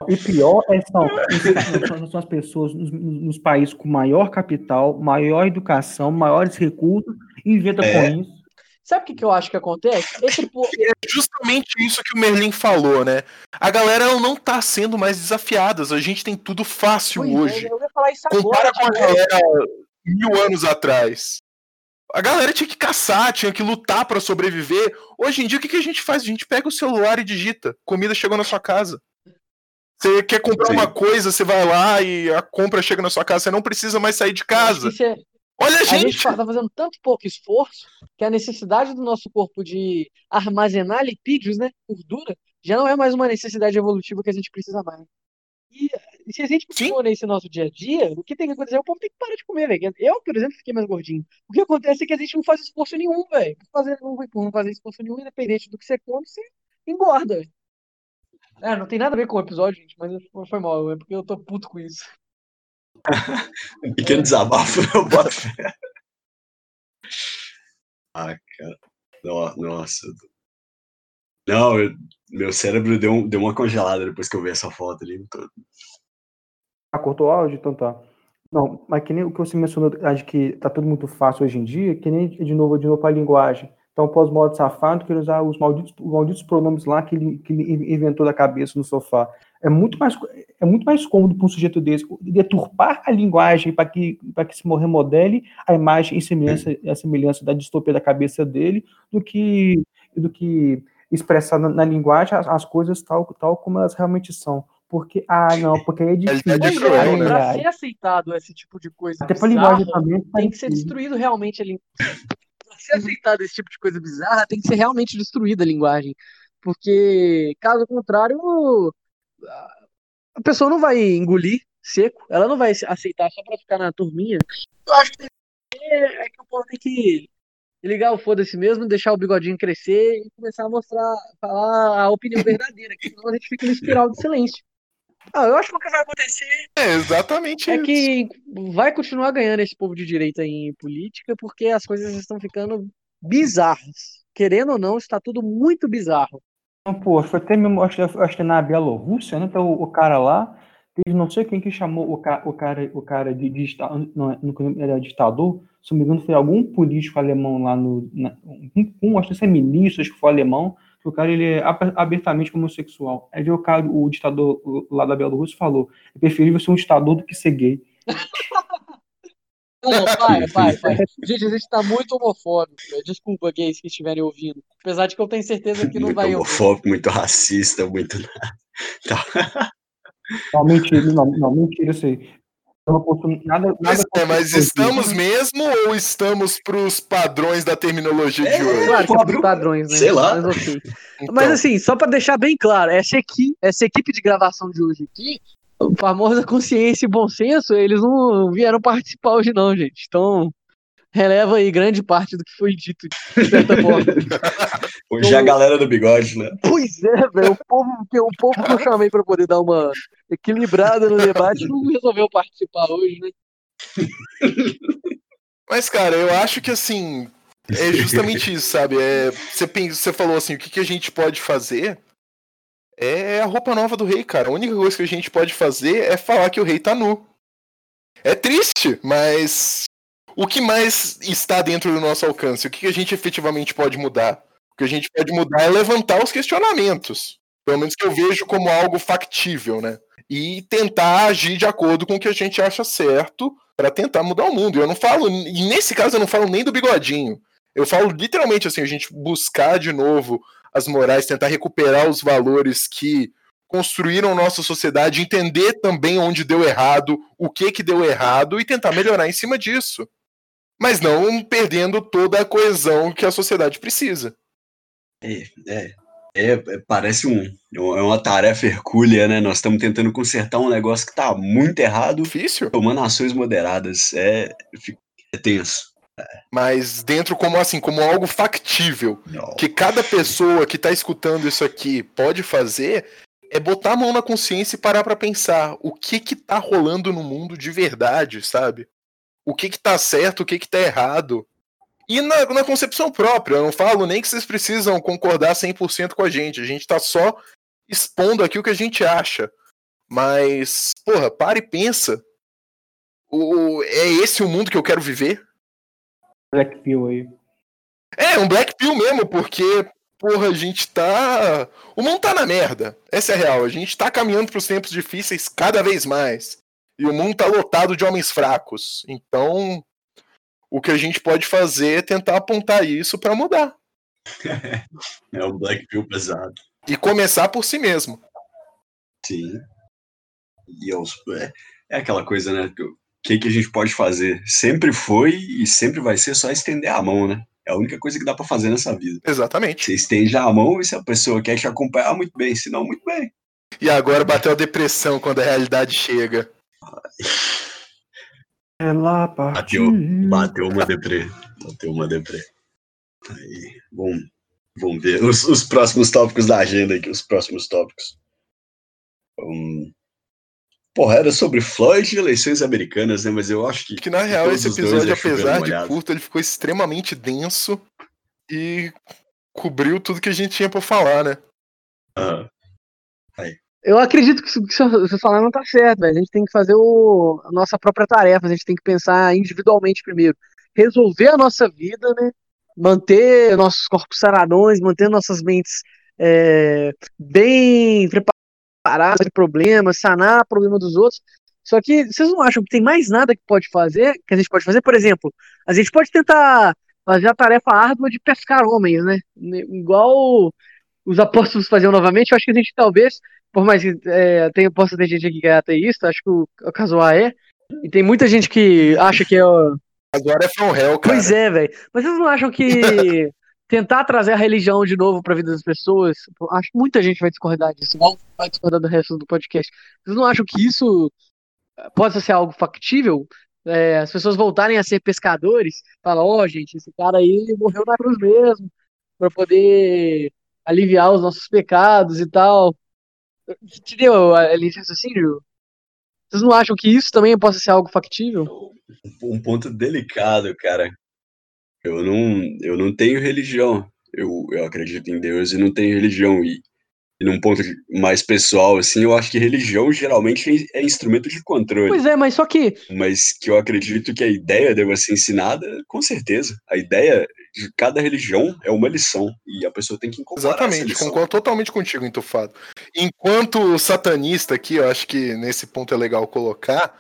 E pior é, são, são as pessoas nos, nos países com maior capital, maior educação, maiores recursos, inventa É. com isso. Sabe o que, que eu acho que acontece? Esse po... É justamente isso que o Merlin falou, né? A galera não tá sendo mais desafiadas. A gente tem tudo fácil Pois é, hoje. eu ia falar isso agora. Compara com a tipo, galera mil anos atrás. A galera tinha que caçar, tinha que lutar pra sobreviver. Hoje em dia, o que, que a gente faz? A gente pega o celular e digita. Comida chegou na sua casa. Você quer comprar Sim. uma coisa, você vai lá e a compra chega na sua casa. Você não precisa mais sair de casa. isso é- Olha a A gente gente! fa- tá fazendo tanto pouco esforço que a necessidade do nosso corpo de armazenar lipídios, né, gordura, já não é mais uma necessidade evolutiva que a gente precisa mais. E, se a gente continua nesse nosso dia a dia, o que tem que acontecer? O povo tem que parar de comer, velho. Eu, por exemplo, fiquei mais gordinho. O que acontece é que a gente não faz esforço nenhum, velho. Não, não fazer esforço nenhum, independente do que você come, você engorda. É, não tem nada a ver com o episódio, gente, mas foi mal, é porque eu tô puto com isso. Um pequeno desabafo, eu boto fé. Ah, cara. No- Nossa. Não, eu- meu cérebro deu, um- deu uma congelada depois que eu vi essa foto ali. Tô- Ah, cortou o áudio? Então tá. Não, mas que nem o que você mencionou, acho que tá tudo muito fácil hoje em dia, que nem de novo, de novo para a linguagem. Então, pós-modo safado, quer usar os malditos, os malditos pronomes lá que ele, que ele inventou da cabeça no sofá. É muito mais, é muito mais cômodo para um sujeito desse deturpar a linguagem para que, para que se remodele a imagem e semelhança, a semelhança da distopia da cabeça dele do que, do que expressar na, na linguagem as, as coisas tal, tal como elas realmente são. Porque, ah, não, porque aí é difícil. É é, cruel, velho, né? pra ser aceitado esse tipo de coisa Até para linguagem bizarra, também. tem que ser destruído realmente a linguagem. Para ser aceitado esse tipo de coisa bizarra, tem que ser realmente destruída a linguagem. Porque, caso contrário, a pessoa não vai engolir seco, ela não vai aceitar só pra ficar na turminha. Eu acho que é que o povo tem que ligar o foda-se mesmo, deixar o bigodinho crescer e começar a mostrar, falar a opinião verdadeira, que senão a gente fica no espiral de silêncio. Ah, eu acho que o que vai acontecer É exatamente é isso. que vai continuar ganhando esse povo de direita em política porque as coisas estão ficando bizarras. Querendo ou não, está tudo muito bizarro. Não, pô, foi até mesmo, acho, que- acho que na Bielorrússia, né? Então, o, o cara lá, Teve não sei quem que chamou o, ca, o cara, o cara de, de não, não era ditador, se não me engano, foi algum político alemão lá no. Na, um, um, acho que esse é ministro, acho que foi alemão, o cara ele é abertamente homossexual. Aí veio o cara, o ditador lá da Bielorrússia falou: é preferível ser um ditador do que ser gay. Não, para, para, para. Gente, a gente tá muito homofóbico. velho. Desculpa, gays que estiverem ouvindo. Apesar de que eu tenho certeza que não muito vai ouvir. homofóbico, muito racista, muito. Tá. Não, mentira, não, não, mentira isso aí. Eu posso nada. nada Mas, é, mas os estamos mesmo ou estamos pros padrões da terminologia de É, hoje? Claro que é padrões, né? sei lá. Mas ok. Então, Mas assim, só pra deixar bem claro, essa equipe, essa equipe de gravação de hoje aqui, da consciência e bom senso, eles não vieram participar hoje não, gente. Então, releva aí grande parte do que foi dito, de certa forma. Hoje é a galera do bigode, né? Pois é, velho, o povo, que- o povo que eu chamei pra poder dar uma equilibrada no debate não resolveu participar hoje, né? Mas, cara, eu acho que assim. É justamente isso, sabe? É, você, pensa, você falou assim, o que, que a gente pode fazer é a roupa nova do rei, cara. A única coisa que a gente pode fazer é falar que o rei tá nu. É triste, mas o que mais está dentro do nosso alcance? O que, a gente efetivamente pode mudar? O que a gente pode mudar é levantar os questionamentos. Pelo menos que eu vejo como algo factível, né? E tentar agir de acordo com o que a gente acha certo para tentar mudar o mundo. Eu não falo, e nesse caso eu não falo nem do bigodinho. Eu falo literalmente assim, a gente buscar de novo as morais, tentar recuperar os valores que construíram nossa sociedade, entender também onde deu errado, o que que deu errado e tentar melhorar em cima disso. Mas não perdendo toda a coesão que a sociedade precisa. É, é, é, parece um, é uma tarefa hercúlea, né? Nós estamos tentando consertar um negócio que tá muito errado, Difícil, tomando ações moderadas. É, é tenso. mas dentro como assim, como algo factível. Não. que cada pessoa que tá escutando isso aqui pode fazer é botar a mão na consciência e parar pra pensar o que que tá rolando no mundo de verdade, sabe? O que que tá certo, o que que tá errado. E na, na concepção própria, eu não falo nem que vocês precisam concordar 100% com a gente, a gente tá só expondo aqui o que a gente acha. Mas, porra, para e pensa. O, é esse o mundo que eu quero viver? Black Pill aí. É, um Black Pill mesmo, porque, porra, a gente tá. O mundo tá na merda. Essa é a real. A gente tá caminhando pros tempos difíceis cada vez mais. E o mundo tá lotado de homens fracos. Então, o que a gente pode fazer é tentar apontar isso pra mudar. É um Black Pill pesado. E começar por si mesmo. Sim. E aos, é, é aquela coisa, né? O que, que a gente pode fazer? Sempre foi e sempre vai ser só estender a mão, né? É a única coisa que dá pra fazer nessa vida. Exatamente. Você estende a mão e se a pessoa quer te acompanhar, muito bem. Se não, muito bem. E agora bateu a depressão quando a realidade chega. Ela Bateu, partiu. bateu uma deprê. Bateu uma deprê. Aí, vamos, vamos ver os, os próximos tópicos da agenda aqui, os próximos tópicos. Hum, porra, era sobre Floyd e eleições americanas, né? Mas eu acho que. Que na real esse episódio, é apesar de curto, ele ficou extremamente denso e cobriu tudo que a gente tinha pra falar, né? Ah, Eu acredito que o que você falar não tá certo, velho. A gente tem que fazer o, a nossa própria tarefa, a gente tem que pensar individualmente primeiro. Resolver a nossa vida, né? Manter nossos corpos saradões, manter nossas mentes é, bem preparadas para problemas, sanar problema dos outros. Só que vocês não acham que tem mais nada que pode fazer, que a gente pode fazer? Por exemplo, a gente pode tentar fazer a tarefa árdua de pescar homens, né? Igual os apóstolos faziam novamente, eu acho que a gente talvez por mais que é, tenha, possa ter gente aqui que é ateísta, acho que o, o Casuá é. E tem muita gente que acha que é. Agora é from hell, cara. Pois é, velho. Mas vocês não acham que tentar trazer a religião de novo pra vida das pessoas, acho que muita gente vai discordar disso, não vai discordar do resto do podcast. Vocês não acham que isso possa ser algo factível? É, as pessoas voltarem a ser pescadores, falar, ó, gente, esse cara aí morreu na cruz mesmo, pra poder aliviar os nossos pecados e tal. Entendeu a linha de raciocínio? Vocês não acham que isso também possa ser algo factível? um ponto delicado, cara. Eu não, eu não tenho religião. Eu, eu acredito em Deus e não tenho religião. E E num ponto mais pessoal, assim, eu acho que religião geralmente é instrumento de controle. Pois é, mas só que Mas que eu acredito que a ideia deva ser ensinada, com certeza. A ideia de cada religião é uma lição. E a pessoa tem que essa Exatamente, lição. concordo totalmente contigo, Entufado. Enquanto satanista aqui, eu acho que nesse ponto é legal colocar,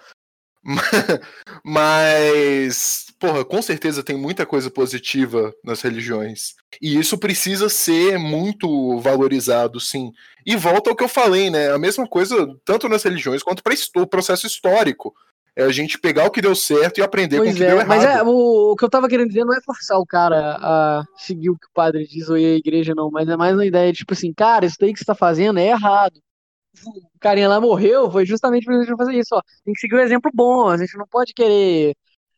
mas, porra, com certeza tem muita coisa positiva nas religiões. E isso precisa ser muito valorizado, sim. E volta ao que eu falei, né? A mesma coisa tanto nas religiões quanto para o processo histórico. É a gente pegar o que deu certo e aprender com o Pois que deu é, errado. mas é, o, o que eu tava querendo dizer não é forçar o cara a seguir o que o padre diz ou ir à igreja, não, mas é mais uma ideia de, tipo assim, cara, isso daí que você tá fazendo é errado. O carinha lá morreu, foi justamente pra gente fazer isso, ó. Tem que seguir o exemplo bom, a gente não pode querer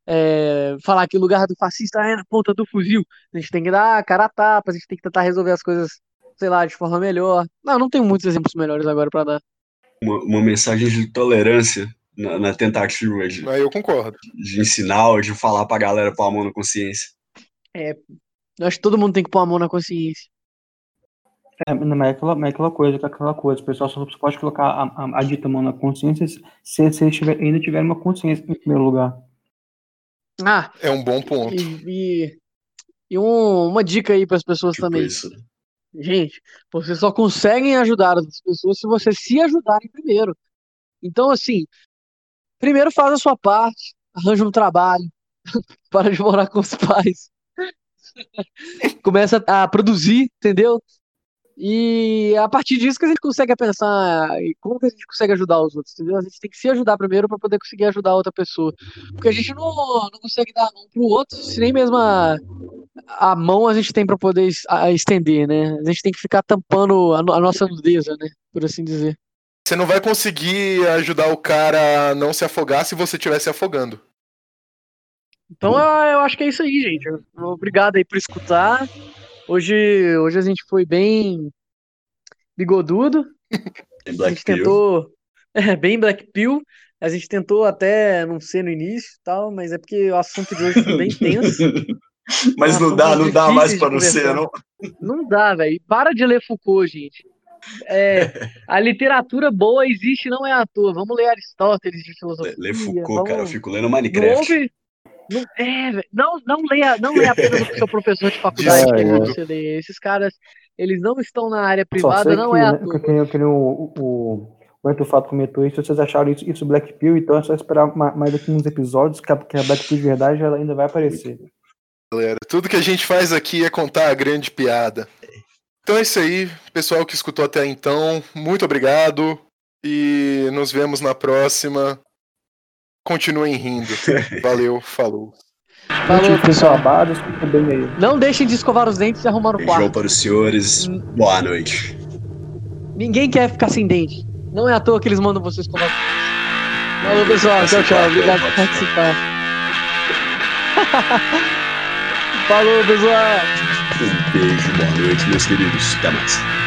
é, falar que o lugar do fascista é na ponta do fuzil. A gente tem que dar cara a tapa, a gente tem que tentar resolver as coisas, sei lá, de forma melhor. Não, não tenho muitos exemplos melhores agora pra dar. Uma, uma mensagem de tolerância na, na tentativa de, Aí eu concordo. de ensinar ou de falar pra galera pôr a mão na consciência. Eu acho que todo mundo tem que pôr a mão na consciência. É, mas é aquela, mas é aquela coisa, é aquela coisa, o pessoal só pode colocar a, a, a dita mão na consciência se, se eles tiver, ainda tiverem uma consciência em primeiro lugar. Ah, É um bom ponto. E, e, e um- uma dica aí para as pessoas Tipo também. isso. Gente, vocês só conseguem ajudar as pessoas se vocês se ajudarem primeiro. Então, assim, primeiro faz a sua parte, arranja um trabalho, para de morar com os pais. Começa a produzir, entendeu? E a partir disso que a gente consegue pensar como que a gente consegue ajudar os outros, entendeu? A gente tem que se ajudar primeiro para poder conseguir ajudar a outra pessoa. Porque a gente não, não consegue dar a mão pro outro se nem mesmo a, a mão a gente tem para poder estender, né? A gente tem que ficar tampando a, a nossa nudeza, né? Por assim dizer. Você não vai conseguir ajudar o cara a não se afogar se você estiver se afogando. Então eu, eu acho que é isso aí, gente. Obrigado aí por escutar. Hoje, hoje a gente foi bem bigodudo. Tem A Black gente Pill. tentou. É, bem Black Pill. A gente tentou até não ser no início e tal, mas é porque o assunto de hoje foi bem tenso. Mas Ah, não dá, não dá mais de não ser, não. Não dá, velho. Para de ler Foucault, gente. É, a literatura boa existe, não é à toa. Vamos ler Aristóteles de filosofia. Lê Foucault, vamos... cara. Eu fico lendo Minecraft. Não, é. Não, não leia, não leia apenas o seu professor de faculdade que tudo. você leia. Esses caras, eles não estão na área privada, não que, é à né, toa. que, que, que o, o, o comentou isso, vocês acharam isso, isso Black Pill, então é só esperar ma- mais daqui uns episódios que a, que a Black Pill de verdade ela ainda vai aparecer. Galera, tudo que a gente faz aqui é contar a grande piada. Então é isso aí, pessoal que escutou até então, muito obrigado e nos vemos na próxima. Continuem rindo. Valeu, falou. Falou, Gente, pessoal. fica bem aí. Não deixem de escovar os dentes e arrumar o Beijão quarto. para os senhores. Hum. Boa noite. Ninguém quer ficar sem dente. Não é à toa que eles mandam vocês escovar os dentes. Falou, pessoal. Tchau, tchau. Obrigado por participar. Falou, pessoal. Um beijo, boa noite, meus queridos. Até mais.